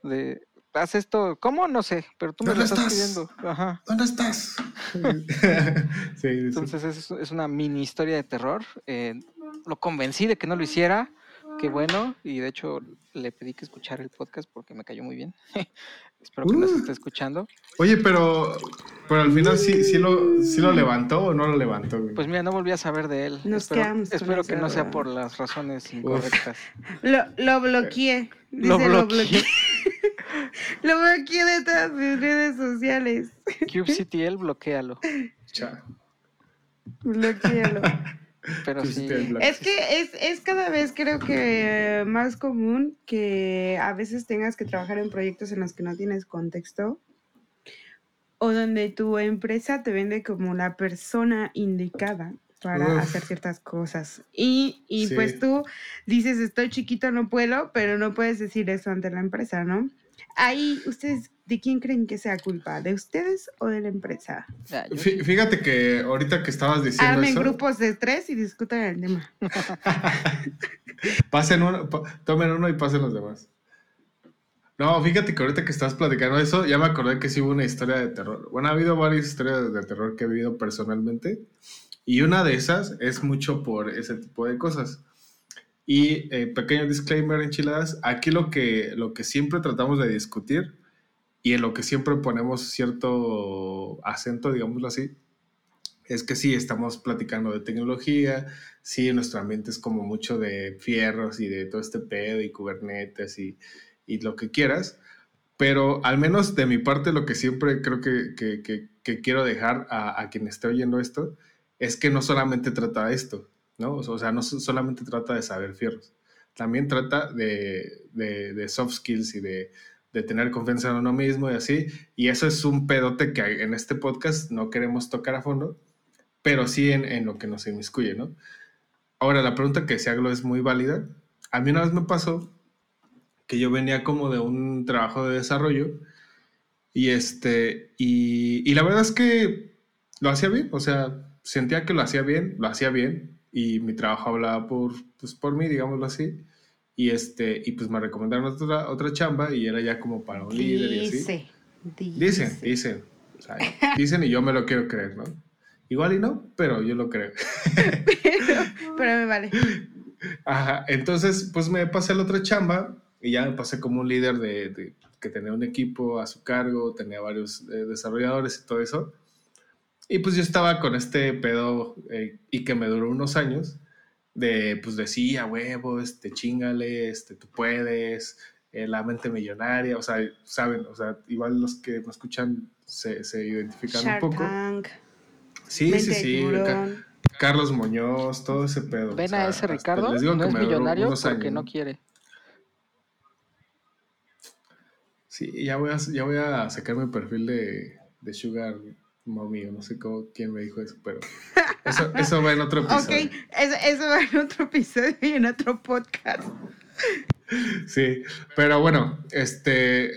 De, haz esto, ¿cómo? No sé, pero tú me lo estás, pidiendo. Ajá. ¿Dónde estás? (laughs) sí, Entonces es, una mini historia de terror. Eh, lo convencí de que no lo hiciera, qué bueno, y de hecho le pedí que escuchara el podcast porque me cayó muy bien. (laughs) Espero que nos uh. esté escuchando. Oye, pero, pero al final sí, sí, lo, sí lo levantó o no lo levantó. Pues mira, no volví a saber de él. Nos espero, espero que no sea por las razones incorrectas. Lo, lo bloqueé. lo bloqueé. Lo bloqueé (laughs) de todas mis redes sociales. CubeCTL, bloquealo. Chao. Bloquealo. (laughs) Pero sí. Es que es, es cada vez creo que más común que a veces tengas que trabajar en proyectos en los que no tienes contexto o donde tu empresa te vende como la persona indicada para hacer ciertas cosas. Y, y pues tú dices, estoy chiquito, no puedo, pero no puedes decir eso ante la empresa, ¿no? Ahí, ¿ustedes de quién creen que sea culpa? ¿De ustedes o de la empresa? Fíjate que ahorita que estabas diciendo Armen grupos de tres y discutan el tema. (laughs) pasen uno, tomen uno y pasen los demás. No, fíjate que ahorita que estás platicando eso, ya me acordé que sí hubo una historia de terror. Bueno, ha habido varias historias de terror que he vivido personalmente. Y una de esas es mucho por ese tipo de cosas. Y eh, pequeño disclaimer, enchiladas, aquí lo que, lo que siempre tratamos de discutir y en lo que siempre ponemos cierto acento, digámoslo así, es que sí, estamos platicando de tecnología, sí, nuestro ambiente es como mucho de fierros y de todo este pedo y kubernetes y, y lo que quieras, pero al menos de mi parte lo que siempre creo que, que, que, quiero dejar a, a, quien esté oyendo esto es que no solamente trata esto, ¿no? O sea, no solamente trata de saber fierros, también trata de, soft skills y de, tener confianza en uno mismo y así. Y eso es un pedote que en este podcast no queremos tocar a fondo, pero sí en, lo que nos inmiscuye, ¿no? Ahora, la pregunta que se hago es muy válida. A mí una vez me pasó que yo venía como de un trabajo de desarrollo y este, y la verdad es que lo hacía bien, o sea, sentía que lo hacía bien, lo hacía bien, y mi trabajo hablaba por, pues, por mí, digámoslo así. Y, este, y pues me recomendaron otra, otra chamba y era ya como para un líder y así. Dicen, dicen. (laughs) dicen y yo me lo quiero creer, ¿no? Igual y no, pero yo lo creo. (laughs) pero, me vale. Ajá, entonces pues me pasé a la otra chamba y ya me pasé como un líder de, que tenía un equipo a su cargo, tenía varios eh, desarrolladores y todo eso. Y pues yo estaba con este pedo eh, y que me duró unos años de pues decía, huevo, este, chingale, este, tú puedes, eh, la mente millonaria, o sea, saben, o sea, igual los que me escuchan se, se identifican un poco. Sí, sí, sí. Carlos Muñoz, todo ese pedo. Ven a ese Ricardo, les digo no que es millonario porque no quiere. Sí, ya voy a, ya voy a sacar mi perfil de, de Sugar Mommy, no sé cómo, quién me dijo eso, pero (laughs) eso, eso va en otro episodio. Ok, eso, eso va en otro episodio y en otro podcast. Sí, pero bueno, este,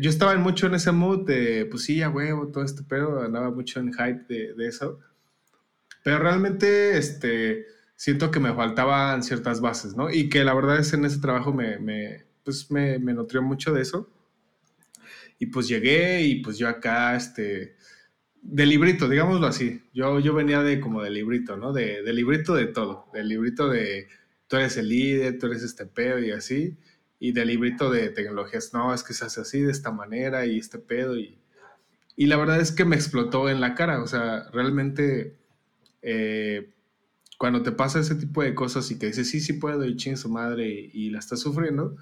yo estaba mucho en ese mood de, pues sí, a huevo, todo este pedo, andaba mucho en hype de, de, eso, pero realmente, este, siento que me faltaban ciertas bases, ¿no? Y que la verdad es en ese trabajo me, me pues me, me, nutrió mucho de eso. Y pues llegué y pues yo acá, este, de librito, digámoslo así, yo, yo venía de como de librito, ¿no? De, de librito de todo, del librito de tú eres el líder, tú eres este pedo y así, y del librito de tecnologías, no, es que se hace así, de esta manera y este pedo, y, y la verdad es que me explotó en la cara, o sea, realmente eh, cuando te pasa ese tipo de cosas y que dices, sí, sí puedo, y chingue su madre, y, la estás sufriendo,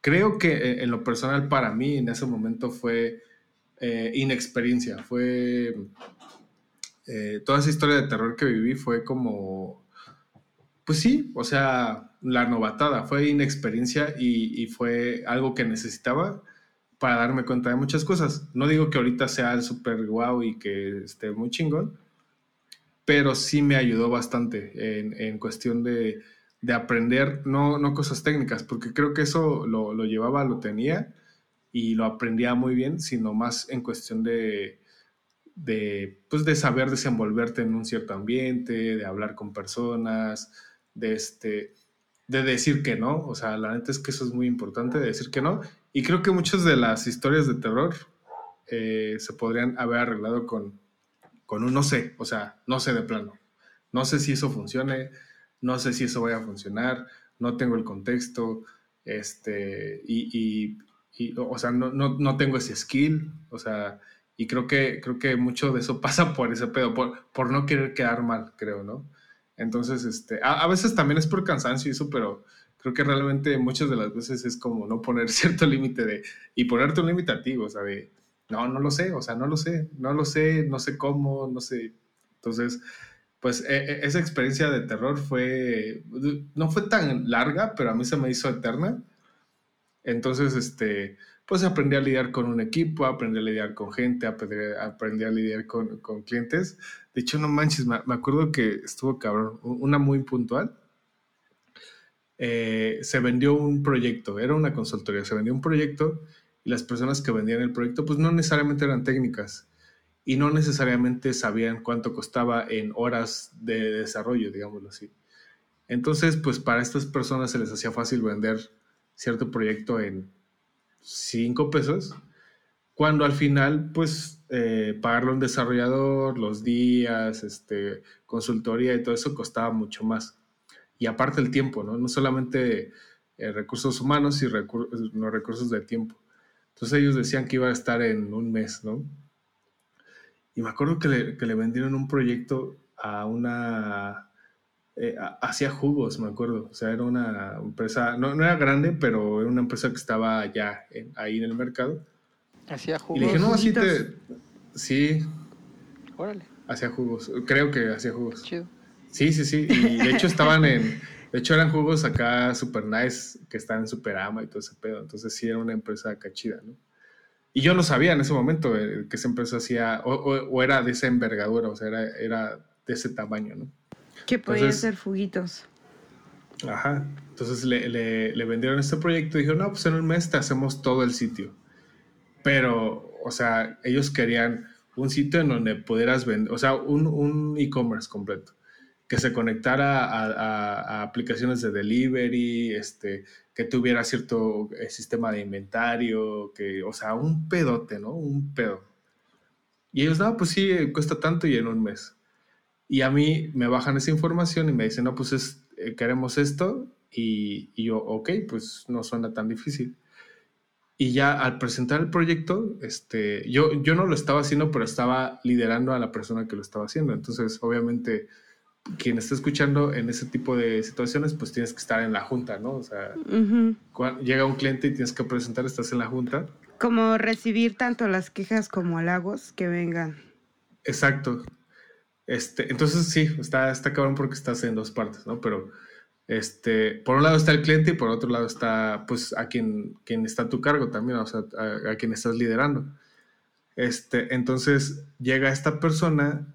creo que eh, en lo personal para mí en ese momento fue eh, inexperiencia, fue... toda esa historia de terror que viví fue como pues sí, o sea, la novatada, fue inexperiencia y, fue algo que necesitaba para darme cuenta de muchas cosas. No digo que ahorita sea el súper guau y que esté muy chingón, pero sí me ayudó bastante en, cuestión de, aprender, no, no cosas técnicas, porque creo que eso lo, llevaba, lo tenía y lo aprendía muy bien, sino más en cuestión de, de, pues de saber desenvolverte en un cierto ambiente, de hablar con personas, de, este, de decir que no. O sea, la neta es que eso es muy importante, de decir que no. Y creo que muchas de las historias de terror eh, se podrían haber arreglado con, con un no sé, o sea, no sé de plano. No sé si eso funcione, no sé si eso vaya a funcionar, no tengo el contexto, este, y, o sea, no, no, tengo ese skill, o sea, y creo que, creo que mucho de eso (laughs) pasa por ese pedo, por, por no querer quedar mal, creo, ¿no? Entonces, este, a, veces también es por cansancio y eso, pero creo que realmente muchas de las veces es como no poner (laughs) cierto límite de, y ponerte un límite a ti, o sea, de, no, no lo sé, o sea, no lo sé, no lo sé, no sé cómo, no sé. Entonces, pues e, e, esa experiencia de terror fue, no fue tan larga, pero a mí se me hizo eterna. Entonces, este, pues aprendí a lidiar con un equipo, aprendí a lidiar con gente, aprendí, a lidiar con, con clientes de hecho, no manches, me, acuerdo que estuvo cabrón, una muy puntual. Eh, se vendió un proyecto, era una consultoría, se vendió un proyecto y las personas que vendían el proyecto pues no necesariamente eran técnicas y no necesariamente sabían cuánto costaba en horas de desarrollo, digámoslo así. Entonces, pues para estas personas se les hacía fácil vender cierto proyecto en 5 pesos, cuando al final, pues eh, a un desarrollador, los días, este, consultoría y todo eso costaba mucho más. Y aparte el tiempo, ¿no? No solamente eh, recursos humanos, y los recursos de tiempo. Entonces ellos decían que iba a estar en un mes, ¿no? Y me acuerdo que le, que le vendieron un proyecto a una... Eh, hacía jugos, me acuerdo. O sea, era una empresa, no, no era grande, pero era una empresa que estaba ya ahí en el mercado Hacía jugos. Y le dije, no, así te. Sí. Órale. Hacía jugos. Creo que hacía jugos. Chido. Sí, sí, sí. Y de hecho estaban en. De hecho eran jugos acá super nice que están en Superama y todo ese pedo. Entonces sí era una empresa acá chida, ¿no? Y yo no sabía en ese momento eh, que esa empresa hacía, o, era de esa envergadura, o sea, era, era de ese tamaño, ¿no? Que podía ser fuguitos. Ajá. Entonces le, le, le vendieron este proyecto y dijeron, no, pues en un mes te hacemos todo el sitio pero, o sea, ellos querían un sitio en donde pudieras vender, o sea, un e-commerce completo, que se conectara a, aplicaciones de delivery, este, que tuviera cierto eh, sistema de inventario, que, o sea, un pedote, ¿no? Un pedo. Y ellos, no, pues sí, cuesta tanto y en un mes. Y a mí me bajan esa información y me dicen, no, pues eh, queremos esto. Y, y, yo, ok, pues no suena tan difícil. Y ya al presentar el proyecto, este, yo, yo no lo estaba haciendo, pero estaba liderando a la persona que lo estaba haciendo. Entonces, obviamente, quien está escuchando en ese tipo de situaciones, pues tienes que estar en la junta, ¿no? O sea, llega un cliente y tienes que presentar, estás en la junta. Como recibir tanto las quejas como halagos que vengan. Exacto. Este, entonces sí, está, está cabrón porque estás en dos partes, ¿no? Pero este, por un lado está el cliente y por otro lado está pues a quien, quien está a tu cargo también, o sea, a, a quien estás liderando. Este, entonces llega esta persona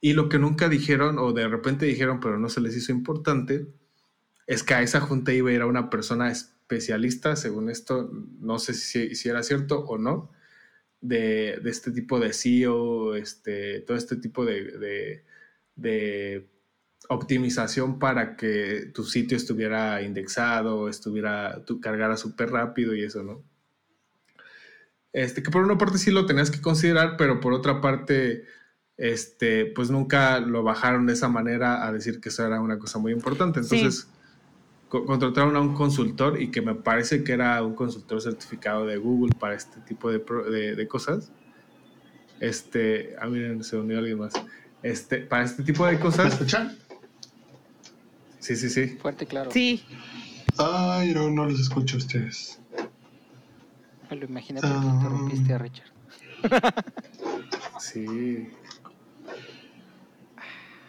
y lo que nunca dijeron, o de repente dijeron, pero no se les hizo importante, es que a esa junta iba a ir a una persona especialista, según esto, no sé si, si era cierto o no, de, de, este tipo de SEO, este, todo este tipo de, de, de, optimización para que tu sitio estuviera indexado, estuviera, tu cargara súper rápido y eso, ¿no? Este, que por una parte sí lo tenías que considerar, pero por otra parte este, pues nunca lo bajaron de esa manera a decir que eso era una cosa muy importante. Entonces, contrataron a un consultor y que me parece que era un consultor certificado de Google para este tipo de, de, cosas. Este, ah, miren, se unió alguien más. Este, para este tipo de cosas. ¿Me escuchan? Sí, sí, sí. Fuerte y claro. Sí. Ay, no, no los escucho a ustedes. Lo imagínate que ah. interrumpiste a Richard. sí.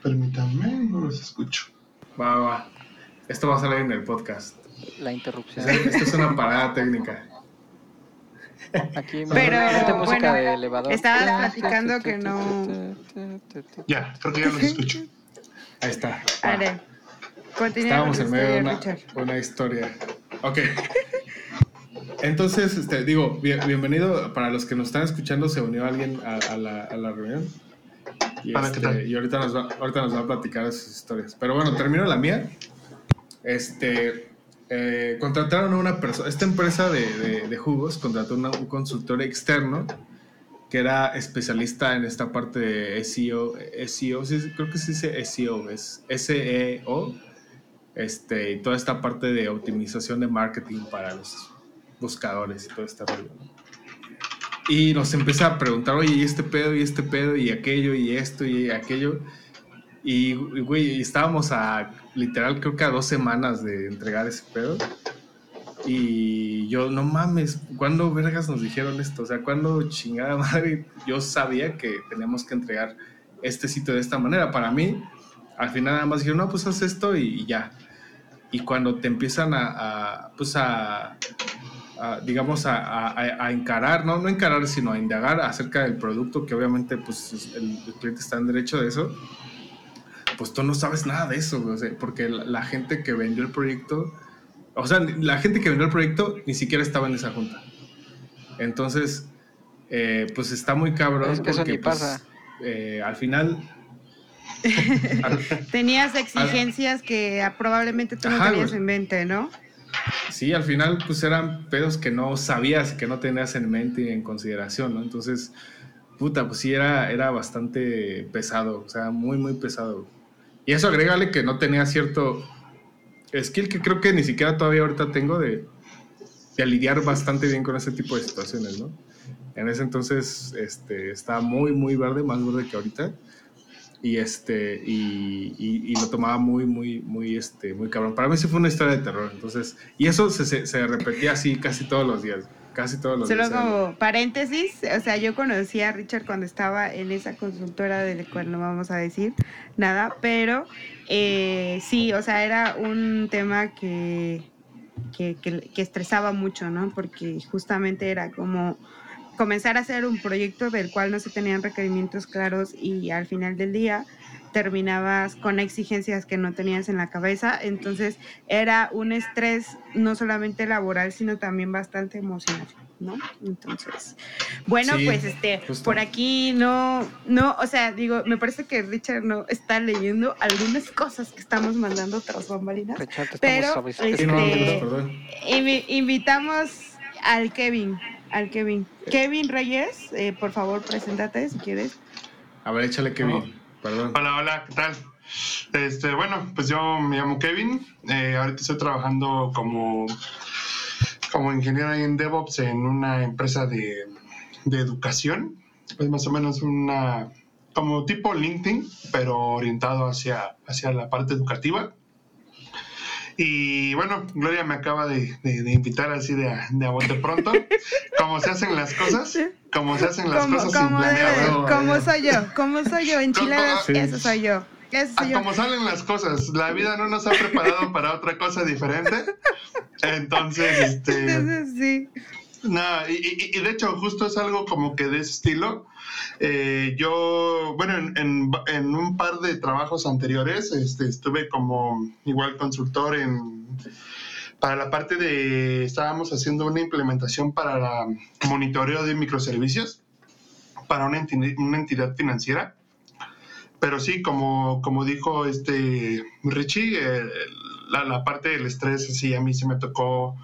Permítanme, no los escucho. Va, va. Esto va a salir en el podcast. La interrupción. Esto es una parada técnica. Aquí me Pero, música bueno, de elevador. Estabas platicando que no. Ya, creo que ya los escucho. Ahí está. Vale. Estábamos en medio de una, una, historia. Ok. Entonces, este, digo, bienvenido. Para los que nos están escuchando, se unió alguien a, a, la, a la reunión. Y, este, y ahorita, nos va, ahorita nos va a platicar sus historias. Pero bueno, termino la mía. Este, eh, contrataron a una persona, esta empresa de, de, jugos contrató una, un consultor externo que era especialista en esta parte de SEO, SEO creo que se dice SEO, es SEO, este, y toda esta parte de optimización de marketing para los buscadores y todo este rollo. Y nos empieza a preguntar, oye, y este pedo, y este pedo, y aquello, y esto, y aquello. Y, güey, estábamos a literal, creo que a dos semanas de entregar ese pedo. Y yo, no mames, ¿cuándo vergas nos dijeron esto? O sea, ¿cuándo chingada madre yo sabía que tenemos que entregar este sitio de esta manera? Para mí, al final nada más dijeron, no, pues haz esto y, ya. Y cuando te empiezan a, a pues a, digamos, a, encarar, ¿no? no encarar, sino a indagar acerca del producto, que obviamente pues, el, cliente está en derecho de eso, pues tú no sabes nada de eso, porque la, gente que vendió el proyecto, o sea, la gente que vendió el proyecto ni siquiera estaba en esa junta. Entonces, eh, pues está muy cabrón. Es que eso ni pues, pasa. Eh, al final... (laughs) Tenías exigencias que probablemente tú no tenías en mente, ¿no? Sí, al final pues eran pedos que no sabías, que no tenías en mente y en consideración, ¿no? Entonces, puta, pues sí era, era bastante pesado, o sea, muy, muy pesado. Y eso agrégale que no tenía cierto skill que creo que ni siquiera todavía ahorita tengo de, de lidiar bastante bien con ese tipo de situaciones, ¿no? En ese entonces este, estaba muy, muy verde, más verde que ahorita. Y este y, y, lo tomaba muy muy muy este muy cabrón. Para mí sí fue una historia de terror. Entonces y eso se, se, repetía así casi todos los días casi todos los días solo como paréntesis o sea yo conocí a Richard cuando estaba en esa consultora de la cual no vamos a decir nada pero eh, sí o sea era un tema que que, que, que estresaba mucho no porque justamente era como comenzar a hacer un proyecto del cual no se tenían requerimientos claros y al final del día terminabas con exigencias que no tenías en la cabeza. Entonces era un estrés no solamente laboral, sino también bastante emocional. ¿no? Entonces, bueno, pues este, por aquí no, no, o sea, digo, me parece que Richard no está leyendo algunas cosas que estamos mandando tras bambalinas, pero este, invitamos al Kevin, al Kevin. Kevin Reyes, eh, por favor, preséntate si quieres. A ver, échale Kevin. Hola, hola, ¿qué tal? Este, bueno, pues yo me llamo Kevin. Eh, ahorita estoy trabajando como, como ingeniero ahí en DevOps en una empresa de, de educación. Es más o menos una como tipo LinkedIn, pero orientado hacia, hacia la parte educativa. Y bueno, Gloria me acaba de, invitar así de, de a bote pronto. (laughs) Como se hacen las cosas, como se hacen las cosas sin planear. Como soy yo, como soy yo, enchiladas, eso soy yo. Ah, como salen las cosas, la vida no nos ha preparado para otra cosa diferente. Entonces, este. sí. No, y, y, de hecho, justo es algo como que de ese estilo. Eh, yo, bueno, en, en, un par de trabajos anteriores este, estuve como igual consultor en, para la parte de, estábamos haciendo una implementación para monitoreo de microservicios para una, una entidad financiera. Pero sí, como, como dijo este Richie, eh, la, la, parte del estrés, sí, a mí se me tocó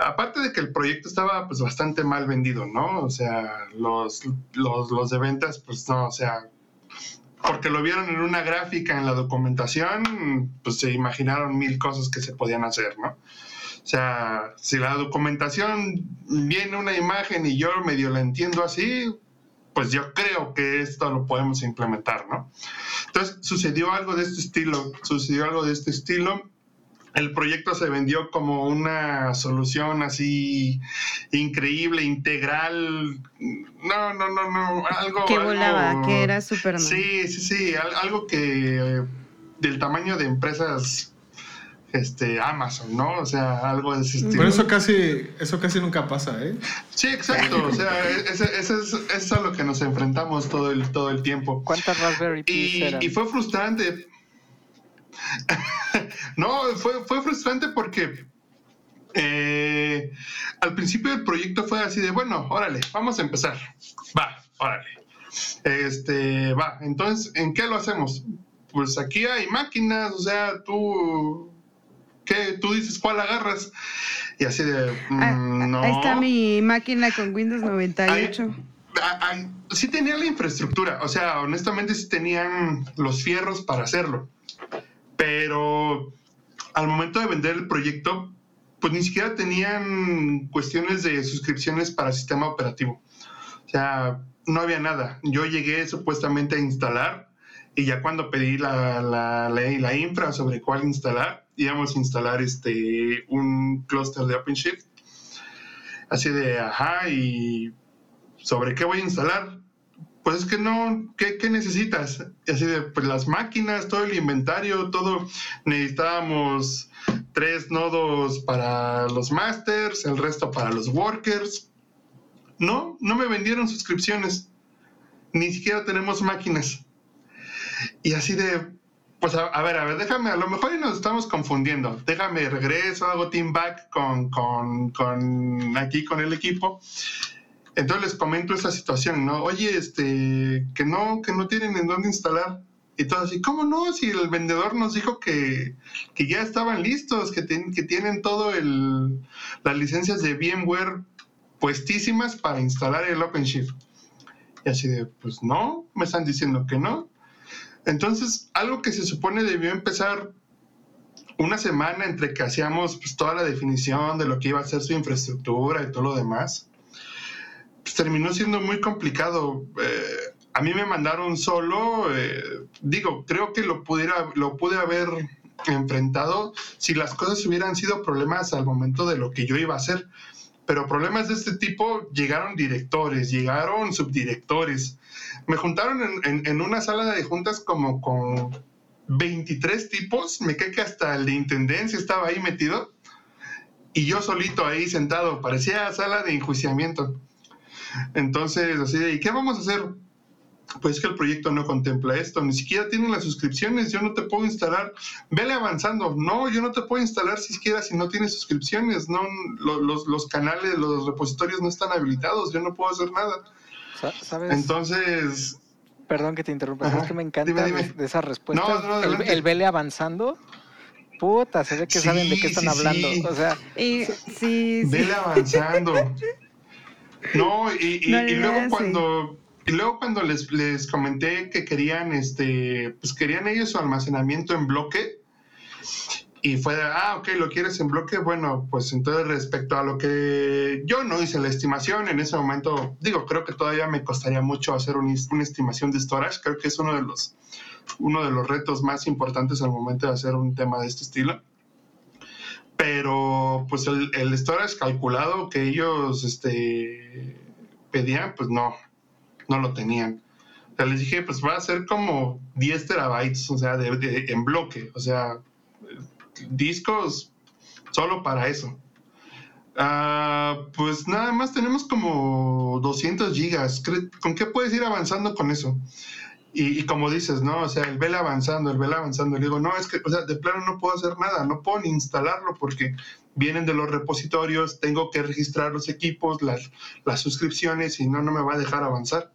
aparte de que el proyecto estaba pues bastante mal vendido, ¿no? O sea, los, los, de ventas, pues no, o sea, porque lo vieron en una gráfica en la documentación, pues se imaginaron mil cosas que se podían hacer, ¿no? O sea, si la documentación viene una imagen y yo medio la entiendo así, pues yo creo que esto lo podemos implementar, ¿no? Entonces, sucedió algo de este estilo, sucedió algo de este estilo el proyecto se vendió como una solución así increíble, integral. No, no, no, no, algo. Que volaba, que era súper. Sí, sí, sí, algo que del tamaño de empresas este Amazon, ¿no? O sea, algo de ese estilo. Pero eso casi, eso casi nunca pasa, ¿eh? Sí, exacto. O sea, (laughs) eso es, a lo que nos enfrentamos todo el, todo el tiempo. ¿Cuántas Raspberry Pi eran? Y fue frustrante (laughs) no, fue, fue frustrante porque eh, al principio del proyecto fue así de, bueno, órale, vamos a empezar. Va, órale. Este, va, entonces, ¿en qué lo hacemos? Pues aquí hay máquinas, o sea, tú, ¿qué? Tú dices cuál agarras. Y así de, ah, mm, no. Ahí está mi máquina con Windows 98. sí tenía la infraestructura, o sea, honestamente sí tenían los fierros para hacerlo pero al momento de vender el proyecto, pues ni siquiera tenían cuestiones de suscripciones para sistema operativo. O sea, no había nada. Yo llegué supuestamente a instalar y ya cuando pedí la, la, la, infra sobre cuál instalar, íbamos a instalar este, un clúster de OpenShift. Así de, ajá, y sobre qué voy a instalar pues es que no, ¿qué, necesitas? Y así de, pues las máquinas, todo el inventario, todo, necesitábamos tres nodos para los masters, el resto para los workers. No, no me vendieron suscripciones, ni siquiera tenemos máquinas. Y así de, pues a, ver, a ver, déjame, a lo mejor nos estamos confundiendo. Déjame, regreso, hago team back con, con, con aquí con el equipo entonces les comento esa situación, ¿no? Oye, este, que no, que no tienen en dónde instalar. Y todo así, ¿cómo no? Si el vendedor nos dijo que, ya estaban listos, que, que tienen todo el, las licencias de VMware puestísimas para instalar el OpenShift. Y así de, pues no, me están diciendo que no. Entonces, algo que se supone debió empezar una semana entre que hacíamos pues, toda la definición de lo que iba a ser su infraestructura y todo lo demás, pues, terminó siendo muy complicado. Eh, a mí me mandaron solo, eh, digo, creo que lo pudiera, lo pude haber enfrentado si las cosas hubieran sido problemas al momento de lo que yo iba a hacer. Pero problemas de este tipo llegaron directores, llegaron subdirectores. Me juntaron en, en una sala de juntas como con 23 tipos. Me cae que hasta el de intendencia estaba ahí metido. Y yo solito ahí sentado, parecía sala de enjuiciamiento. Entonces, así ¿y qué vamos a hacer? Pues que el proyecto no contempla esto, ni siquiera tienen las suscripciones, yo no te puedo instalar, vele avanzando, no, yo no te puedo instalar siquiera si no tienes suscripciones, no, los, los canales, los repositorios no están habilitados, yo no puedo hacer nada. ¿Sabes? Entonces... Perdón que te interrumpa, es que me encanta de esa respuesta. el, vele avanzando, puta, se ve que saben de qué están hablando. O sea, y, sí, Vele avanzando. No, y, luego cuando, Y luego cuando les, les comenté que querían, este, pues querían ellos su almacenamiento en bloque, y fue de, ah, ok, lo quieres en bloque. Bueno, pues entonces respecto a lo que yo no hice la estimación en ese momento, digo, creo que todavía me costaría mucho hacer una estimación de storage. Creo que es uno de los, uno de los retos más importantes al momento de hacer un tema de este estilo. Pero pues el, storage calculado que ellos este, pedían, pues no, no lo tenían. O sea, les dije, pues va a ser como 10 terabytes, o sea, de, en bloque. O sea, discos solo para eso. Ah, pues nada más tenemos como 200 gigas. ¿Con qué puedes ir avanzando con eso? Y, como dices, ¿no? O sea, el vela avanzando, el vela avanzando. Le digo, no, es que, o sea, de plano no puedo hacer nada, no puedo ni instalarlo porque vienen de los repositorios, tengo que registrar los equipos, las, las suscripciones y no, no me va a dejar avanzar.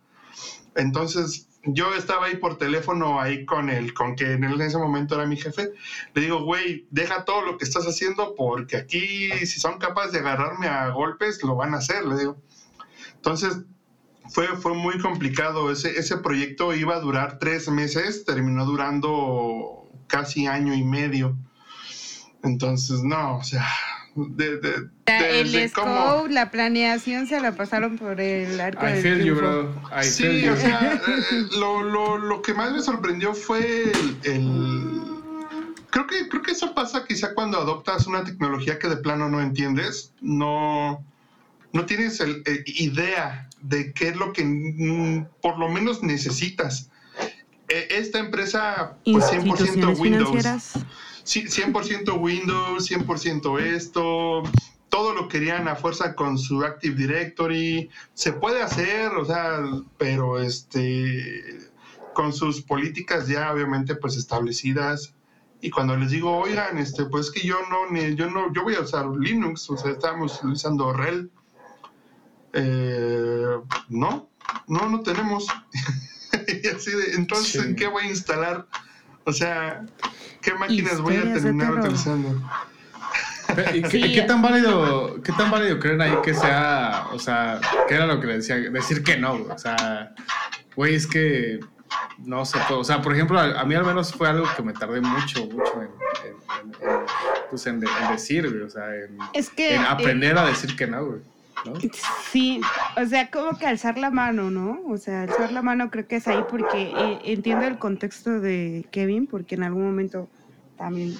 Entonces, yo estaba ahí por teléfono ahí con el, con que en ese momento era mi jefe. Le digo, güey, deja todo lo que estás haciendo porque aquí si son capaces de agarrarme a golpes, lo van a hacer, le digo. Entonces, fue, fue muy complicado. Ese, ese proyecto iba a durar tres meses, terminó durando casi año y medio. Entonces, no, o sea, de, de, el scope, la planeación se la pasaron por el arco I feel you, bro. sí, o sea, eh, lo, lo, lo, que más me sorprendió fue el, creo que creo que eso pasa quizá cuando adoptas una tecnología que de plano no entiendes, no no tienes el, eh, idea de qué es lo que mm, por lo menos necesitas. E, esta empresa pues 100% Windows. Sí, 100% Windows, 100% esto, todo lo querían a fuerza con su Active Directory. Se puede hacer, o sea, pero este con sus políticas ya obviamente pues establecidas. Y cuando les digo, oigan, este, pues que yo no, yo no, yo voy a usar Linux, o sea, estamos utilizando RHEL. Eh, no, no, no tenemos. (laughs) y así de, entonces, ¿en qué voy a instalar? O sea, ¿qué máquinas voy a terminar utilizando? ¿Y, qué, tan válido, qué tan válido creen ahí que sea, o sea, qué era lo que le decía, decir que no, o sea, güey, es que no sé, o sea, por ejemplo, a, mí al menos fue algo que me tardé mucho, mucho en, pues en, decir, güey, o sea, en, aprender a decir que no, güey. Sí, o sea, como que alzar la mano, ¿no? O sea, alzar la mano creo que es ahí porque eh, entiendo el contexto de Kevin, porque en algún momento también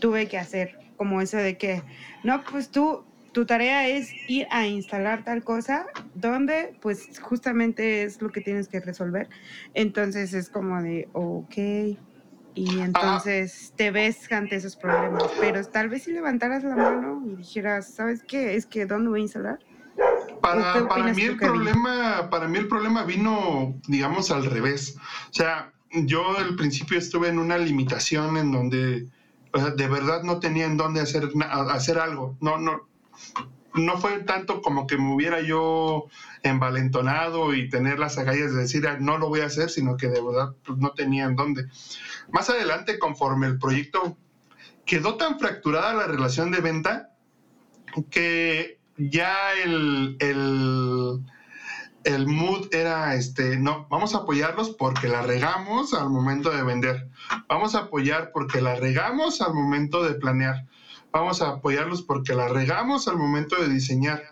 tuve que hacer como eso de que, no, pues tú, tu tarea es ir a instalar tal cosa, donde pues justamente es lo que tienes que resolver. Entonces es como de, ok, y entonces te ves ante esos problemas. Pero tal vez si levantaras la mano y dijeras, ¿sabes qué? Es que ¿dónde voy a instalar? Para, para mí el problema, para mí el problema vino, digamos, al revés. O sea, yo al principio estuve en una limitación en donde de verdad no tenía en dónde hacer, hacer algo. No, no, no fue tanto como que me hubiera yo envalentonado y tener las agallas de decir, ah, no lo voy a hacer, sino que de verdad pues, no tenía en dónde. Más adelante, conforme el proyecto quedó tan fracturada la relación de venta, que ya el, el, mood era, este, no, vamos a apoyarlos porque la regamos al momento de vender. Vamos a apoyar porque la regamos al momento de planear. Vamos a apoyarlos porque la regamos al momento de diseñar.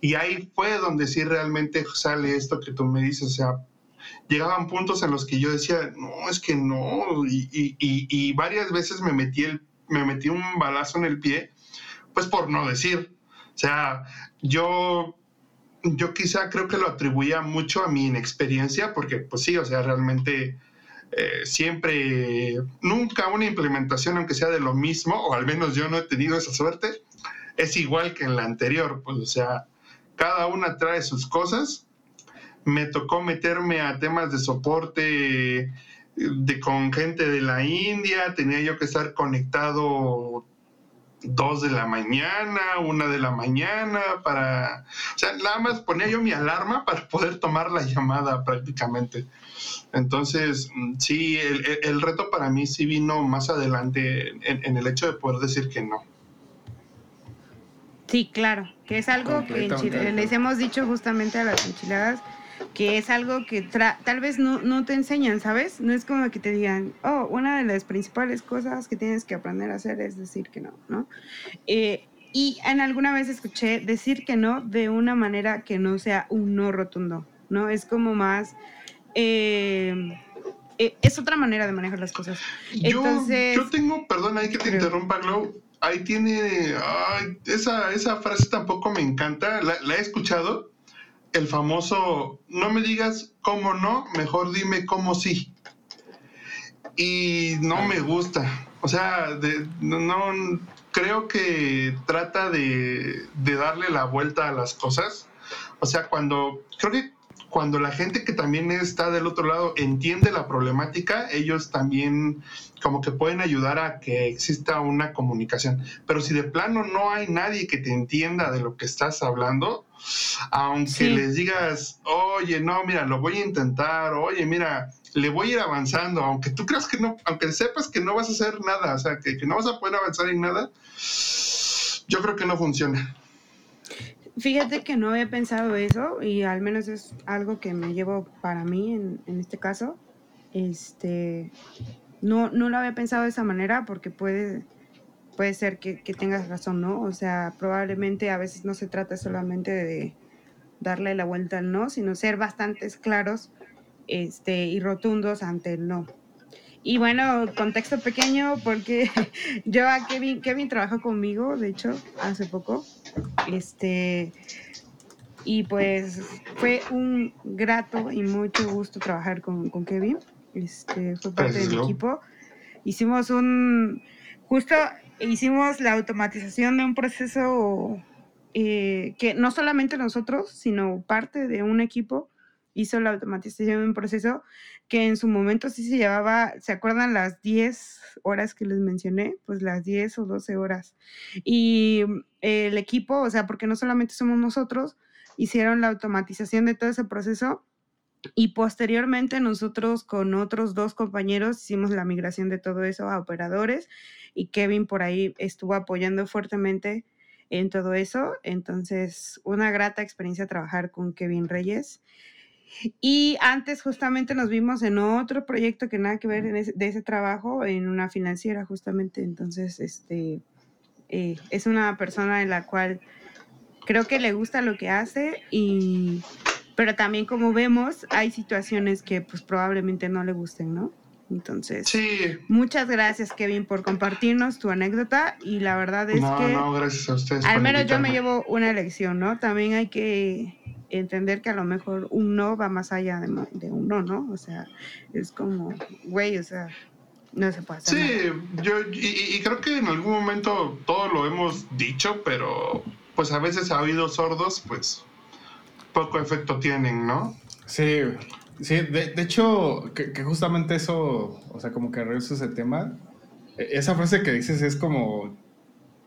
Y ahí fue donde sí realmente sale esto que tú me dices, o sea, llegaban puntos en los que yo decía, no, es que no, y, y, y, varias veces me metí, el, me metí un balazo en el pie, pues por no decir, o sea, yo, yo quizá creo que lo atribuía mucho a mi inexperiencia, porque pues sí, o sea, realmente eh, siempre, nunca una implementación, aunque sea de lo mismo, o al menos yo no he tenido esa suerte, es igual que en la anterior, pues o sea, cada una trae sus cosas. Me tocó meterme a temas de soporte de con gente de la India, tenía yo que estar conectado dos de la mañana, una de la mañana, para, o sea, nada más ponía yo mi alarma para poder tomar la llamada prácticamente. Entonces, sí, el, reto para mí sí vino más adelante en, el hecho de poder decir que no. Sí, claro, que es algo que les hemos dicho justamente a las enchiladas, que es algo que tal vez no, no, te enseñan, ¿sabes? No es como que te digan, oh, una de las principales cosas que tienes que aprender a hacer es decir que no, ¿no? Eh, y en alguna vez escuché decir que no de una manera que no sea un no rotundo, ¿no? Es como más... Eh, eh, es otra manera de manejar las cosas. Entonces, yo, tengo, perdón, hay que te interrumpa, Glow. Ahí tiene, esa, esa frase tampoco me encanta, la, la he escuchado, el famoso, no me digas cómo no, mejor dime cómo sí. Y no me gusta. O sea, de, no, creo que trata de, de, darle la vuelta a las cosas. O sea, cuando, creo que cuando la gente que también está del otro lado entiende la problemática, ellos también como que pueden ayudar a que exista una comunicación. Pero si de plano no hay nadie que te entienda de lo que estás hablando, aunque les digas, oye, no, mira, lo voy a intentar, oye, mira, le voy a ir avanzando, aunque tú creas que no, aunque sepas que no vas a hacer nada, o sea, que, que no vas a poder avanzar en nada, yo creo que no funciona. Fíjate que no había pensado eso y al menos es algo que me llevo para mí en, en este caso. Este, no, no lo había pensado de esa manera porque puede, puede ser que, que, tengas razón, ¿no? O sea, probablemente a veces no se trata solamente de darle la vuelta al no, sino ser bastante claros este, y rotundos ante el no. Y bueno, contexto pequeño, porque (laughs) yo a Kevin, Kevin trabajó conmigo, de hecho, hace poco. Este, y pues fue un grato y mucho gusto trabajar con, con Kevin. Este, fue parte del equipo. Hicimos un, justo hicimos la automatización de un proceso eh, que no solamente nosotros, sino parte de un equipo hizo la automatización de un proceso que en su momento sí se llevaba, ¿se acuerdan las 10 horas que les mencioné? Pues las 10 o 12 horas. Y el equipo, o sea, porque no solamente somos nosotros, hicieron la automatización de todo ese proceso y posteriormente nosotros con otros dos compañeros hicimos la migración de todo eso a operadores y Kevin por ahí estuvo apoyando fuertemente en todo eso. Entonces, una grata experiencia trabajar con Kevin Reyes. Y antes justamente nos vimos en otro proyecto que nada que ver de ese trabajo, en una financiera justamente. Entonces, este, eh, es una persona en la cual creo que le gusta lo que hace y pero también como vemos hay situaciones que pues probablemente no le gusten, ¿no? Entonces, sí. muchas gracias Kevin por compartirnos tu anécdota y la verdad es que no, gracias a ustedes. Al menos yo me llevo una lección, ¿no? También hay que entender que a lo mejor un no va más allá de, un no, ¿no? O sea, es como, güey, o sea, no se puede hacer. Sí, yo y, creo que en algún momento todo lo hemos dicho, pero pues a veces ha habido sordos, pues poco efecto tienen, ¿no? Sí, sí, de, hecho, que, justamente eso, o sea, como que regreso ese tema, e, esa frase que dices es como,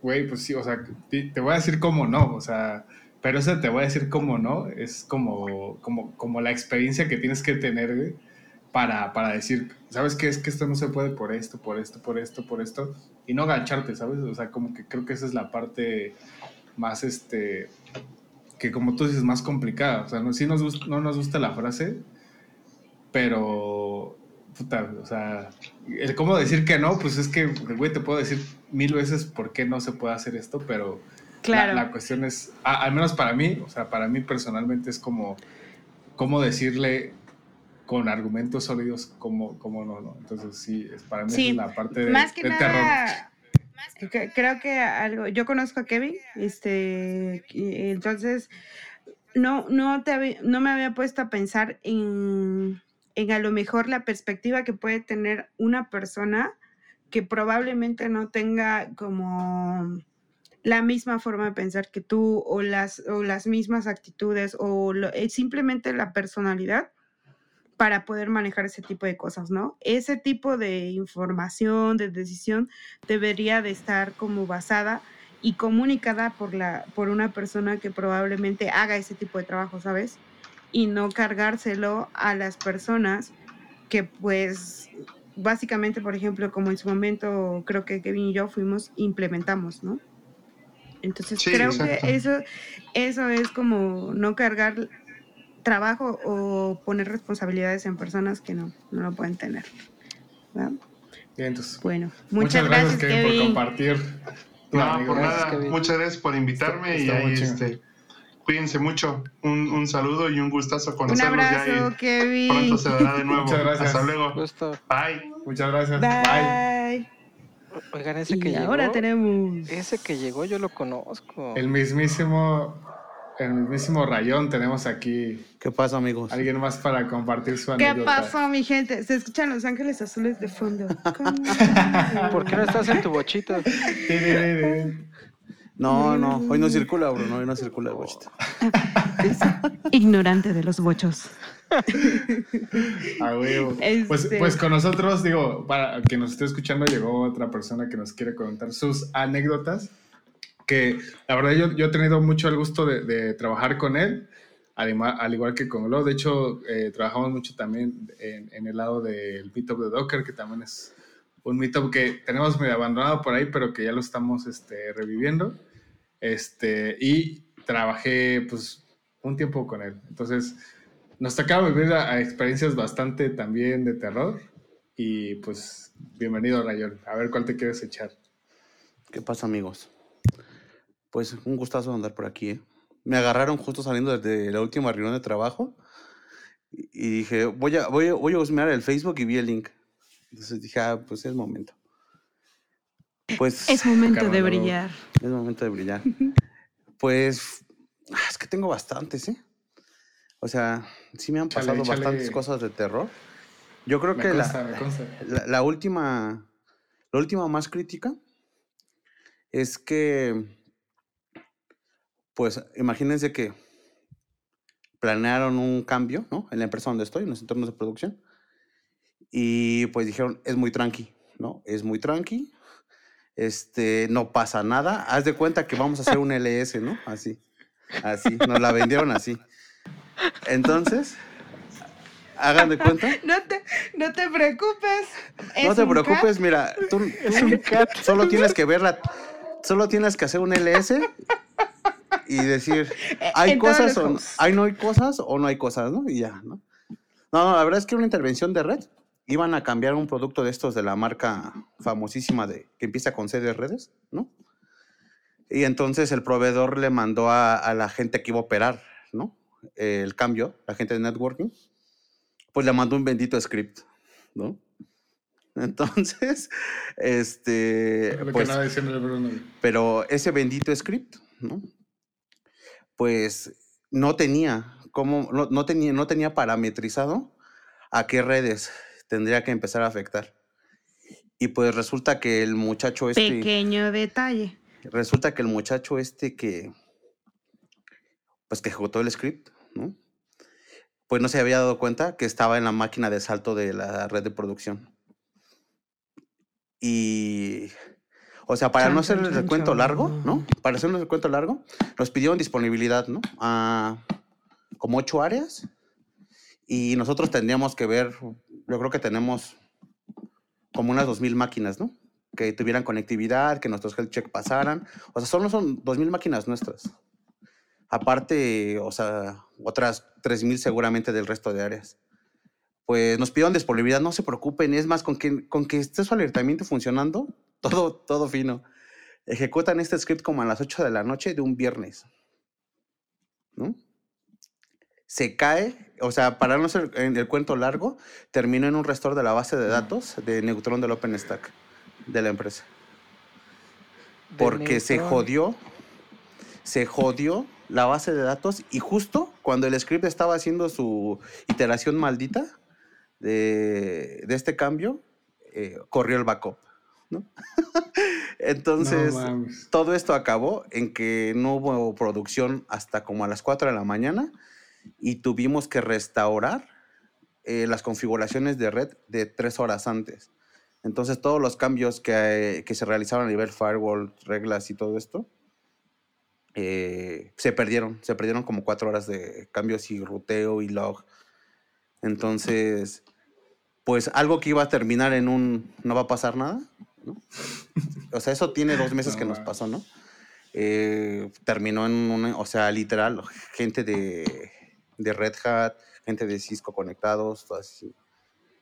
güey, pues sí, o sea, te voy a decir cómo no, o sea, pero eso te voy a decir cómo no, es como, como, como la experiencia que tienes que tener para, para decir, ¿sabes qué? Es que esto no se puede por esto, por esto, por esto, por esto, y no gancharte, ¿sabes? O sea, como que creo que esa es la parte más, este, que como tú dices, más complicada. O sea, no, sí nos no nos gusta la frase, pero, puta, o sea, el cómo decir que no, pues es que, güey, te puedo decir mil veces por qué no se puede hacer esto, pero Claro. La, cuestión es, al menos para mí, o sea, para mí personalmente es como, cómo decirle con argumentos sólidos cómo, cómo no, no. Entonces sí, es para mí es la parte de, más que nada, Creo que algo, yo conozco a Kevin, este, entonces no, no, te, no me había puesto a pensar en, en a lo mejor la perspectiva que puede tener una persona que probablemente no tenga como la misma forma de pensar que tú o las, o las mismas actitudes o eh, simplemente la personalidad para poder manejar ese tipo de cosas, ¿no? Ese tipo de información, de decisión, debería de estar como basada y comunicada por, la, por una persona que probablemente haga ese tipo de trabajo, ¿sabes? Y no cargárselo a las personas que pues básicamente, por ejemplo, como en su momento creo que Kevin y yo fuimos, implementamos, ¿no? Entonces creo que eso, eso es como no cargar trabajo o poner responsabilidades en personas que no, no lo pueden tener. Bien, entonces. Bueno, muchas, gracias, Kevin, por compartir. No, por nada. Muchas gracias por invitarme y ahí este, cuídense mucho. Un, un, saludo y un gustazo conocerlos. Un abrazo, ya Kevin. Pronto se verá de nuevo. Muchas gracias. Hasta luego. Gusto. Bye. Muchas gracias. Bye. Oigan, ese y que ahora llegó. tenemos. Ese que llegó yo lo conozco. El mismísimo, el mismísimo Rayón tenemos aquí. ¿Qué pasa, amigos? Alguien más para compartir su ¿Qué anécdota. pasó, mi gente? Se escuchan los ángeles azules de fondo. (laughs) ¿Por qué no estás en tu bochito? No, no, hoy no circula, Bruno, hoy no circula el bochito. Ignorante de los bochos. A huevo. Pues, Este- pues con nosotros, digo, para que nos esté escuchando, llegó otra persona que nos quiere contar sus anécdotas. Que la verdad, yo, yo he tenido mucho el gusto de, de trabajar con él, al, igual que con Glo. De hecho, eh, trabajamos mucho también en, en el lado del Meetup de Docker, que también es un Meetup que tenemos medio abandonado por ahí, pero que ya lo estamos este, reviviendo. Este, y trabajé pues un tiempo con él. Entonces, nos tocaba vivir a, experiencias bastante también de terror. Y pues, bienvenido, Rayón. A ver cuál te quieres echar. ¿Qué pasa, amigos? Pues un gustazo andar por aquí, ¿eh? Me agarraron justo saliendo de la última reunión de trabajo y dije, voy a, voy a, voy el Facebook y vi el link. Entonces dije, ah, pues es momento. Pues Es momento de brillar. es momento de brillar. Pues ah, es que tengo bastantes, ¿eh? O sea, sí me han pasado bastantes cosas de terror. Yo creo Me que consta, la, la, la última, la última más crítica es que, pues, imagínense que planearon un cambio, ¿no? En la empresa donde estoy, en los entornos de producción, y pues dijeron, es muy tranqui, ¿no? Es muy tranqui, este, no pasa nada, haz de cuenta que vamos a hacer un LS, ¿no? Así, así, nos la vendieron así. Entonces, hagan de cuenta. No te, no te preocupes. No te preocupes, mira, tú, Es un cat. solo tienes que verla, solo tienes que hacer un LS y decir, Eh, hay en cosas o hosts. hay no hay cosas o no hay cosas, ¿no? Y ya, ¿no? No, no, la verdad es que una intervención de red. Iban a cambiar un producto de estos de la marca famosísima de que empieza con C de redes, ¿no? Y entonces el proveedor le mandó a, a la gente que iba a operar, ¿no? El cambio, la gente de networking, pues le mandó un bendito script, ¿no? Entonces, (laughs) este, pues, pero ese bendito script, ¿no? Pues no tenía cómo, no, no tenía, no tenía parametrizado a qué redes tendría que empezar a afectar. Y pues resulta que el muchacho este, Pequeño detalle. resulta que el muchacho este que, pues que ejecutó el script, ¿no? Pues no se había dado cuenta que estaba en la máquina de salto de la red de producción. Y, o sea, para no hacer el recuento largo. ¿no? Para hacer un recuento largo, nos pidieron disponibilidad, ¿no? A como ocho áreas. Y nosotros tendríamos que ver, yo creo que tenemos como unas 2.000 máquinas, ¿no? Que tuvieran conectividad, que nuestros health check pasaran. O sea, solo son 2.000 máquinas nuestras. Aparte, o sea, otras 3.000 seguramente del resto de áreas. Pues nos pidieron disponibilidad, no se preocupen, es más, con que, con que esté su alertamiento funcionando, (laughs) todo, todo fino. Ejecutan este script como a las 8 de la noche de un viernes. ¿No? Se cae, o sea, para no hacer en el cuento largo, terminó en un restore de la base de datos de Neutron del OpenStack de la empresa. Porque se jodió, se jodió la base de datos y justo cuando el script estaba haciendo su iteración maldita de, de este cambio, eh, corrió el backup. ¿no? (laughs) Entonces, No todo esto acabó en que no hubo producción hasta como a las 4 de la mañana y tuvimos que restaurar eh, las configuraciones de red de tres horas antes. Entonces todos los cambios que, que se realizaron a nivel firewall, reglas y todo esto, eh, se perdieron. Se perdieron como cuatro horas de cambios y ruteo y log. Entonces, pues algo que iba a terminar en un no va a pasar nada. ¿no? O sea, eso tiene dos meses No que nos pasó, ¿no? Eh, terminó en una, o sea, literal, gente de de Red Hat, gente de Cisco conectados, todo así.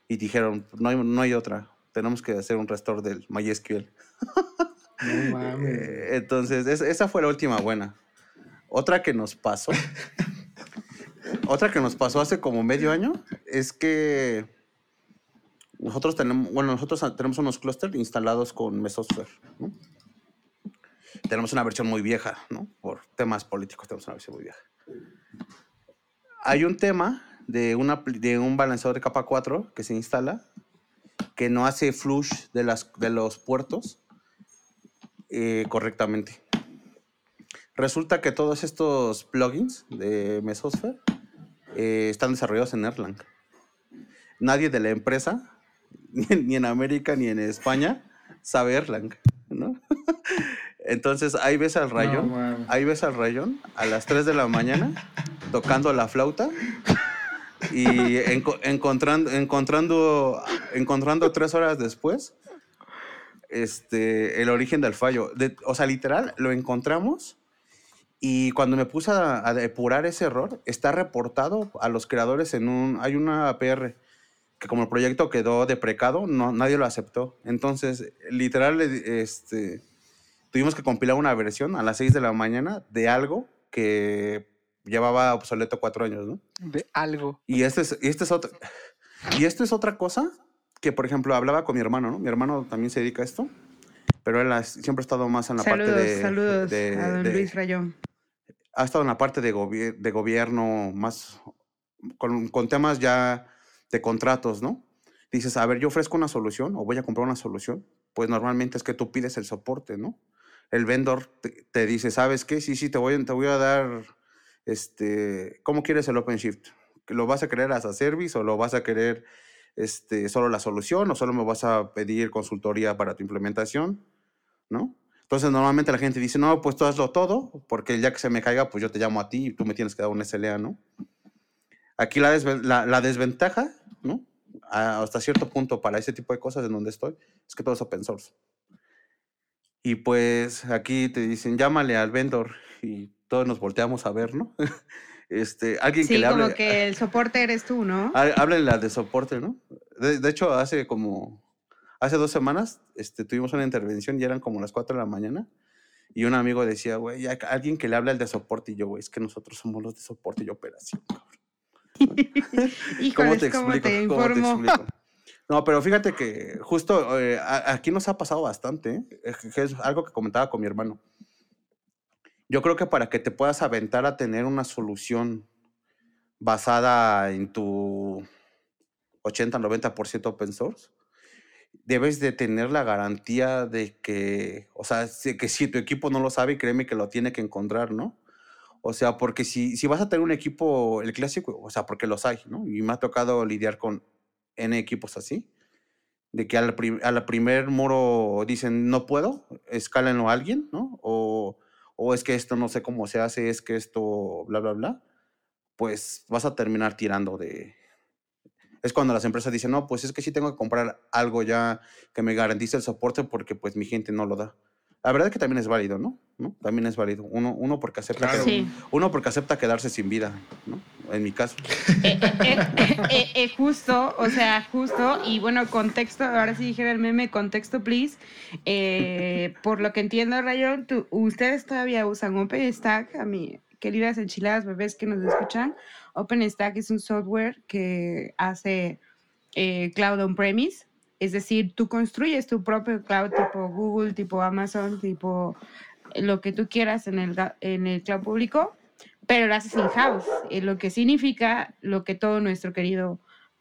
Y dijeron, no hay, no hay otra, tenemos que hacer un restore del MySQL. (laughs) No mames. Eh, Entonces, es- esa fue la última buena. Otra que nos pasó, (laughs) otra que nos pasó hace como medio año, es que nosotros tenemos, bueno, nosotros tenemos unos clústeres instalados con Mesosphere, ¿no? Tenemos una versión muy vieja, ¿no? Por temas políticos tenemos una versión muy vieja. Hay un tema de, una, pl- de un balanceador de capa 4 que se instala que no hace flush de, las, de los puertos eh, correctamente. Resulta que todos estos plugins de Mesosphere eh, están desarrollados en Erlang. Nadie de la empresa, (laughs) ni en, ni en América ni en España, sabe Erlang, ¿no? (laughs) Entonces ahí ves al rayón, No ahí ves al rayón a las 3 de la mañana tocando la flauta y enco- encontrando, encontrando, encontrando tres horas después este, el origen del fallo. O sea, literal, lo encontramos y cuando me puse a, depurar ese error, está reportado a los creadores en un... Hay una APR que como el proyecto quedó deprecado, no, nadie lo aceptó. Entonces, literal, este, tuvimos que compilar una versión a las 6 de la mañana de algo que llevaba obsoleto cuatro años, ¿no? De algo. Y este es, y este es otra. Y esto es otra cosa que, por ejemplo, hablaba con mi hermano, ¿no? Mi hermano también se dedica a esto, pero él ha- siempre ha estado más en la Saludos, parte de. saludos de- a don de- Luis Rayón. Ha estado en la parte de, gobi- de gobierno, más. Con, con temas ya de contratos, ¿no? Dices, a ver, yo ofrezco una solución o voy a comprar una solución. Pues normalmente es que tú pides el soporte, ¿no? El vendor te, te dice, ¿sabes qué? Sí, sí, te voy, te voy a dar, este, ¿cómo quieres el OpenShift? ¿Lo vas a querer as a service o lo vas a querer este, solo la solución o solo me vas a pedir consultoría para tu implementación? ¿No? Entonces normalmente la gente dice, no, pues tú hazlo todo, porque ya que se me caiga, pues yo te llamo a ti y tú me tienes que dar un SLA, ¿no? Aquí la, desven- la, desventaja, ¿no? Hasta cierto punto para ese tipo de cosas en donde estoy, es que todo es open source. Y pues aquí te dicen, llámale al vendor y todos nos volteamos a ver, ¿no? (laughs) Este, alguien que Sí, le como hable, que el soporte eres tú, ¿no? há- háblenle al de soporte, ¿no? De, de hecho, hace como, hace dos semanas este, tuvimos una intervención y eran como las 4 de la mañana. Y un amigo decía, güey, que- alguien que le hable al de soporte. Y yo, güey, es que nosotros somos los de soporte y operación, cabrón. (laughs) Híjoles, ¿cómo te ¿Cómo te informo? explico? No, pero fíjate que justo eh, aquí nos ha pasado bastante, ¿eh? Que es algo que comentaba con mi hermano. Yo creo que para que te puedas aventar a tener una solución basada en tu 80-90% open source, debes de tener la garantía de que, o sea, que si tu equipo no lo sabe, créeme que lo tiene que encontrar, ¿no? O sea, porque si, si vas a tener un equipo, el clásico, o sea, porque los hay, ¿no? Y me ha tocado lidiar con N equipos así, de que al, prim- a la primer muro dicen, no puedo, escálenlo a alguien, ¿no? O, o es que esto no sé cómo se hace, es que esto, bla, bla, bla, pues vas a terminar tirando de... Es cuando las empresas dicen, no, pues es que sí tengo que comprar algo ya que me garantice el soporte porque pues mi gente no lo da. La verdad es que también es válido, ¿no? ¿No? También es válido. Uno, uno porque acepta Claro. que- Sí. uno porque acepta quedarse sin vida, ¿no? En mi caso. Eh, eh, eh, eh, justo, o sea, justo, y bueno, contexto, ahora sí dijera el meme, contexto, please. Eh, por lo que entiendo, Rayón, tú- ustedes todavía usan OpenStack, a mi queridas enchiladas bebés que nos escuchan. OpenStack es un software que hace eh, cloud on-premise, es decir, tú construyes tu propio cloud tipo Google, tipo Amazon, tipo lo que tú quieras en el, en el cloud público, pero lo haces in-house, eh, lo que significa lo que todo nuestro querido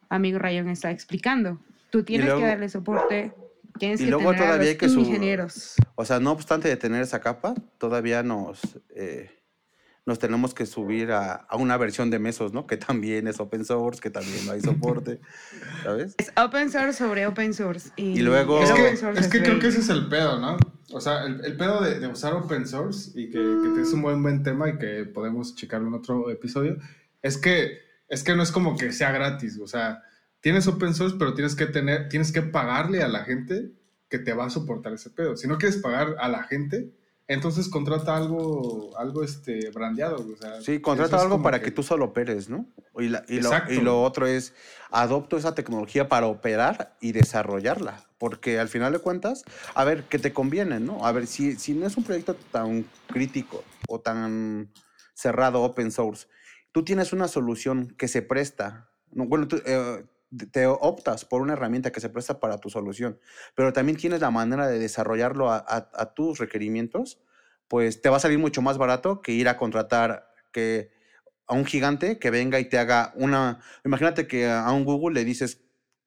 amigo Ryan está explicando. Tú tienes luego- que darle soporte, tienes y que luego tener a todavía los que su- ingenieros. O sea, no obstante de tener esa capa, todavía nos, eh, nos tenemos que subir a, a una versión de Mesos, ¿no? Que también es open source, que también no hay soporte, (laughs) ¿sabes? Es open source sobre open source. Y, Y luego- Es que, es que creo que ese es el pedo, ¿no? O sea, el, el pedo de, de usar open source y que, que es un buen, buen tema y que podemos checarlo en otro episodio, es que, es que no es como que sea gratis. O sea, tienes open source, pero tienes que tener, tienes que pagarle a la gente que te va a soportar ese pedo. Si no quieres pagar a la gente, entonces contrata algo, algo este, brandeado. O sea, sí, contrata algo para que... tú solo operes, ¿no? Y, y, lo, y, lo, otro es, adopto esa tecnología para operar y desarrollarla. Porque al final de cuentas, a ver, ¿qué te conviene, ¿no? A ver, si, si no es un proyecto tan crítico o tan cerrado, open source, tú tienes una solución que se presta. Bueno, tú, eh, te optas por una herramienta que se presta para tu solución, pero también tienes la manera de desarrollarlo a, tus requerimientos, pues te va a salir mucho más barato que ir a contratar que a un gigante que venga y te haga una... Imagínate que a un Google le dices,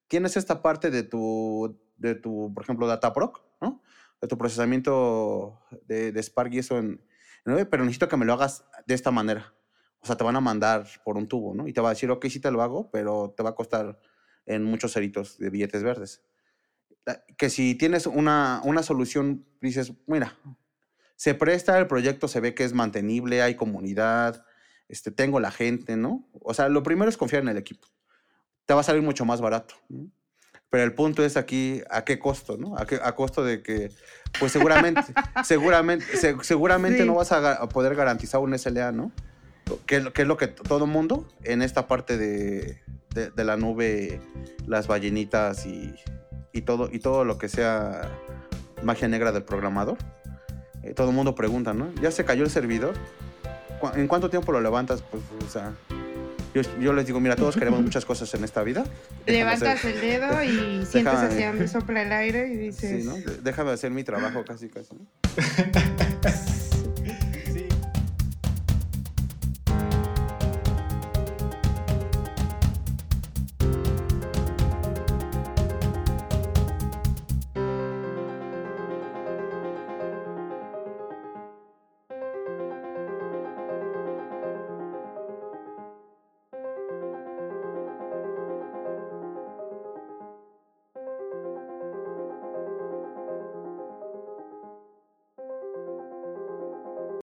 tienes esta parte de tu, de tu por ejemplo, Dataproc, ¿no? De tu procesamiento de, de Spark y eso en, en pero necesito que me lo hagas de esta manera. O sea, te van a mandar por un tubo, ¿no? Y te va a decir, ok, sí te lo hago, pero te va a costar en muchos ceritos de billetes verdes. Que si tienes una, una solución, dices, mira, se presta el proyecto, se ve que es mantenible, hay comunidad, este, tengo la gente, ¿no? O sea, lo primero es confiar en el equipo. Te va a salir mucho más barato. Pero el punto es aquí, ¿a qué costo, no? A, qué, a costo de que, pues seguramente, (laughs) seguramente, seguramente no vas a, poder garantizar un SLA, ¿no? Que, que es lo que todo mundo en esta parte de, de, la nube, las ballenitas y, y, todo, y todo lo que sea magia negra del programador. Eh, todo el mundo pregunta, ¿no? ¿Ya se cayó el servidor? ¿En cuánto tiempo lo levantas? Pues, o sea, yo, yo, les digo, mira, todos queremos (laughs) muchas cosas en esta vida. Levantas el dedo y (laughs) sientes hacia donde sopla el aire y dices... Sí, ¿no? Déjame hacer mi trabajo casi, casi. (laughs)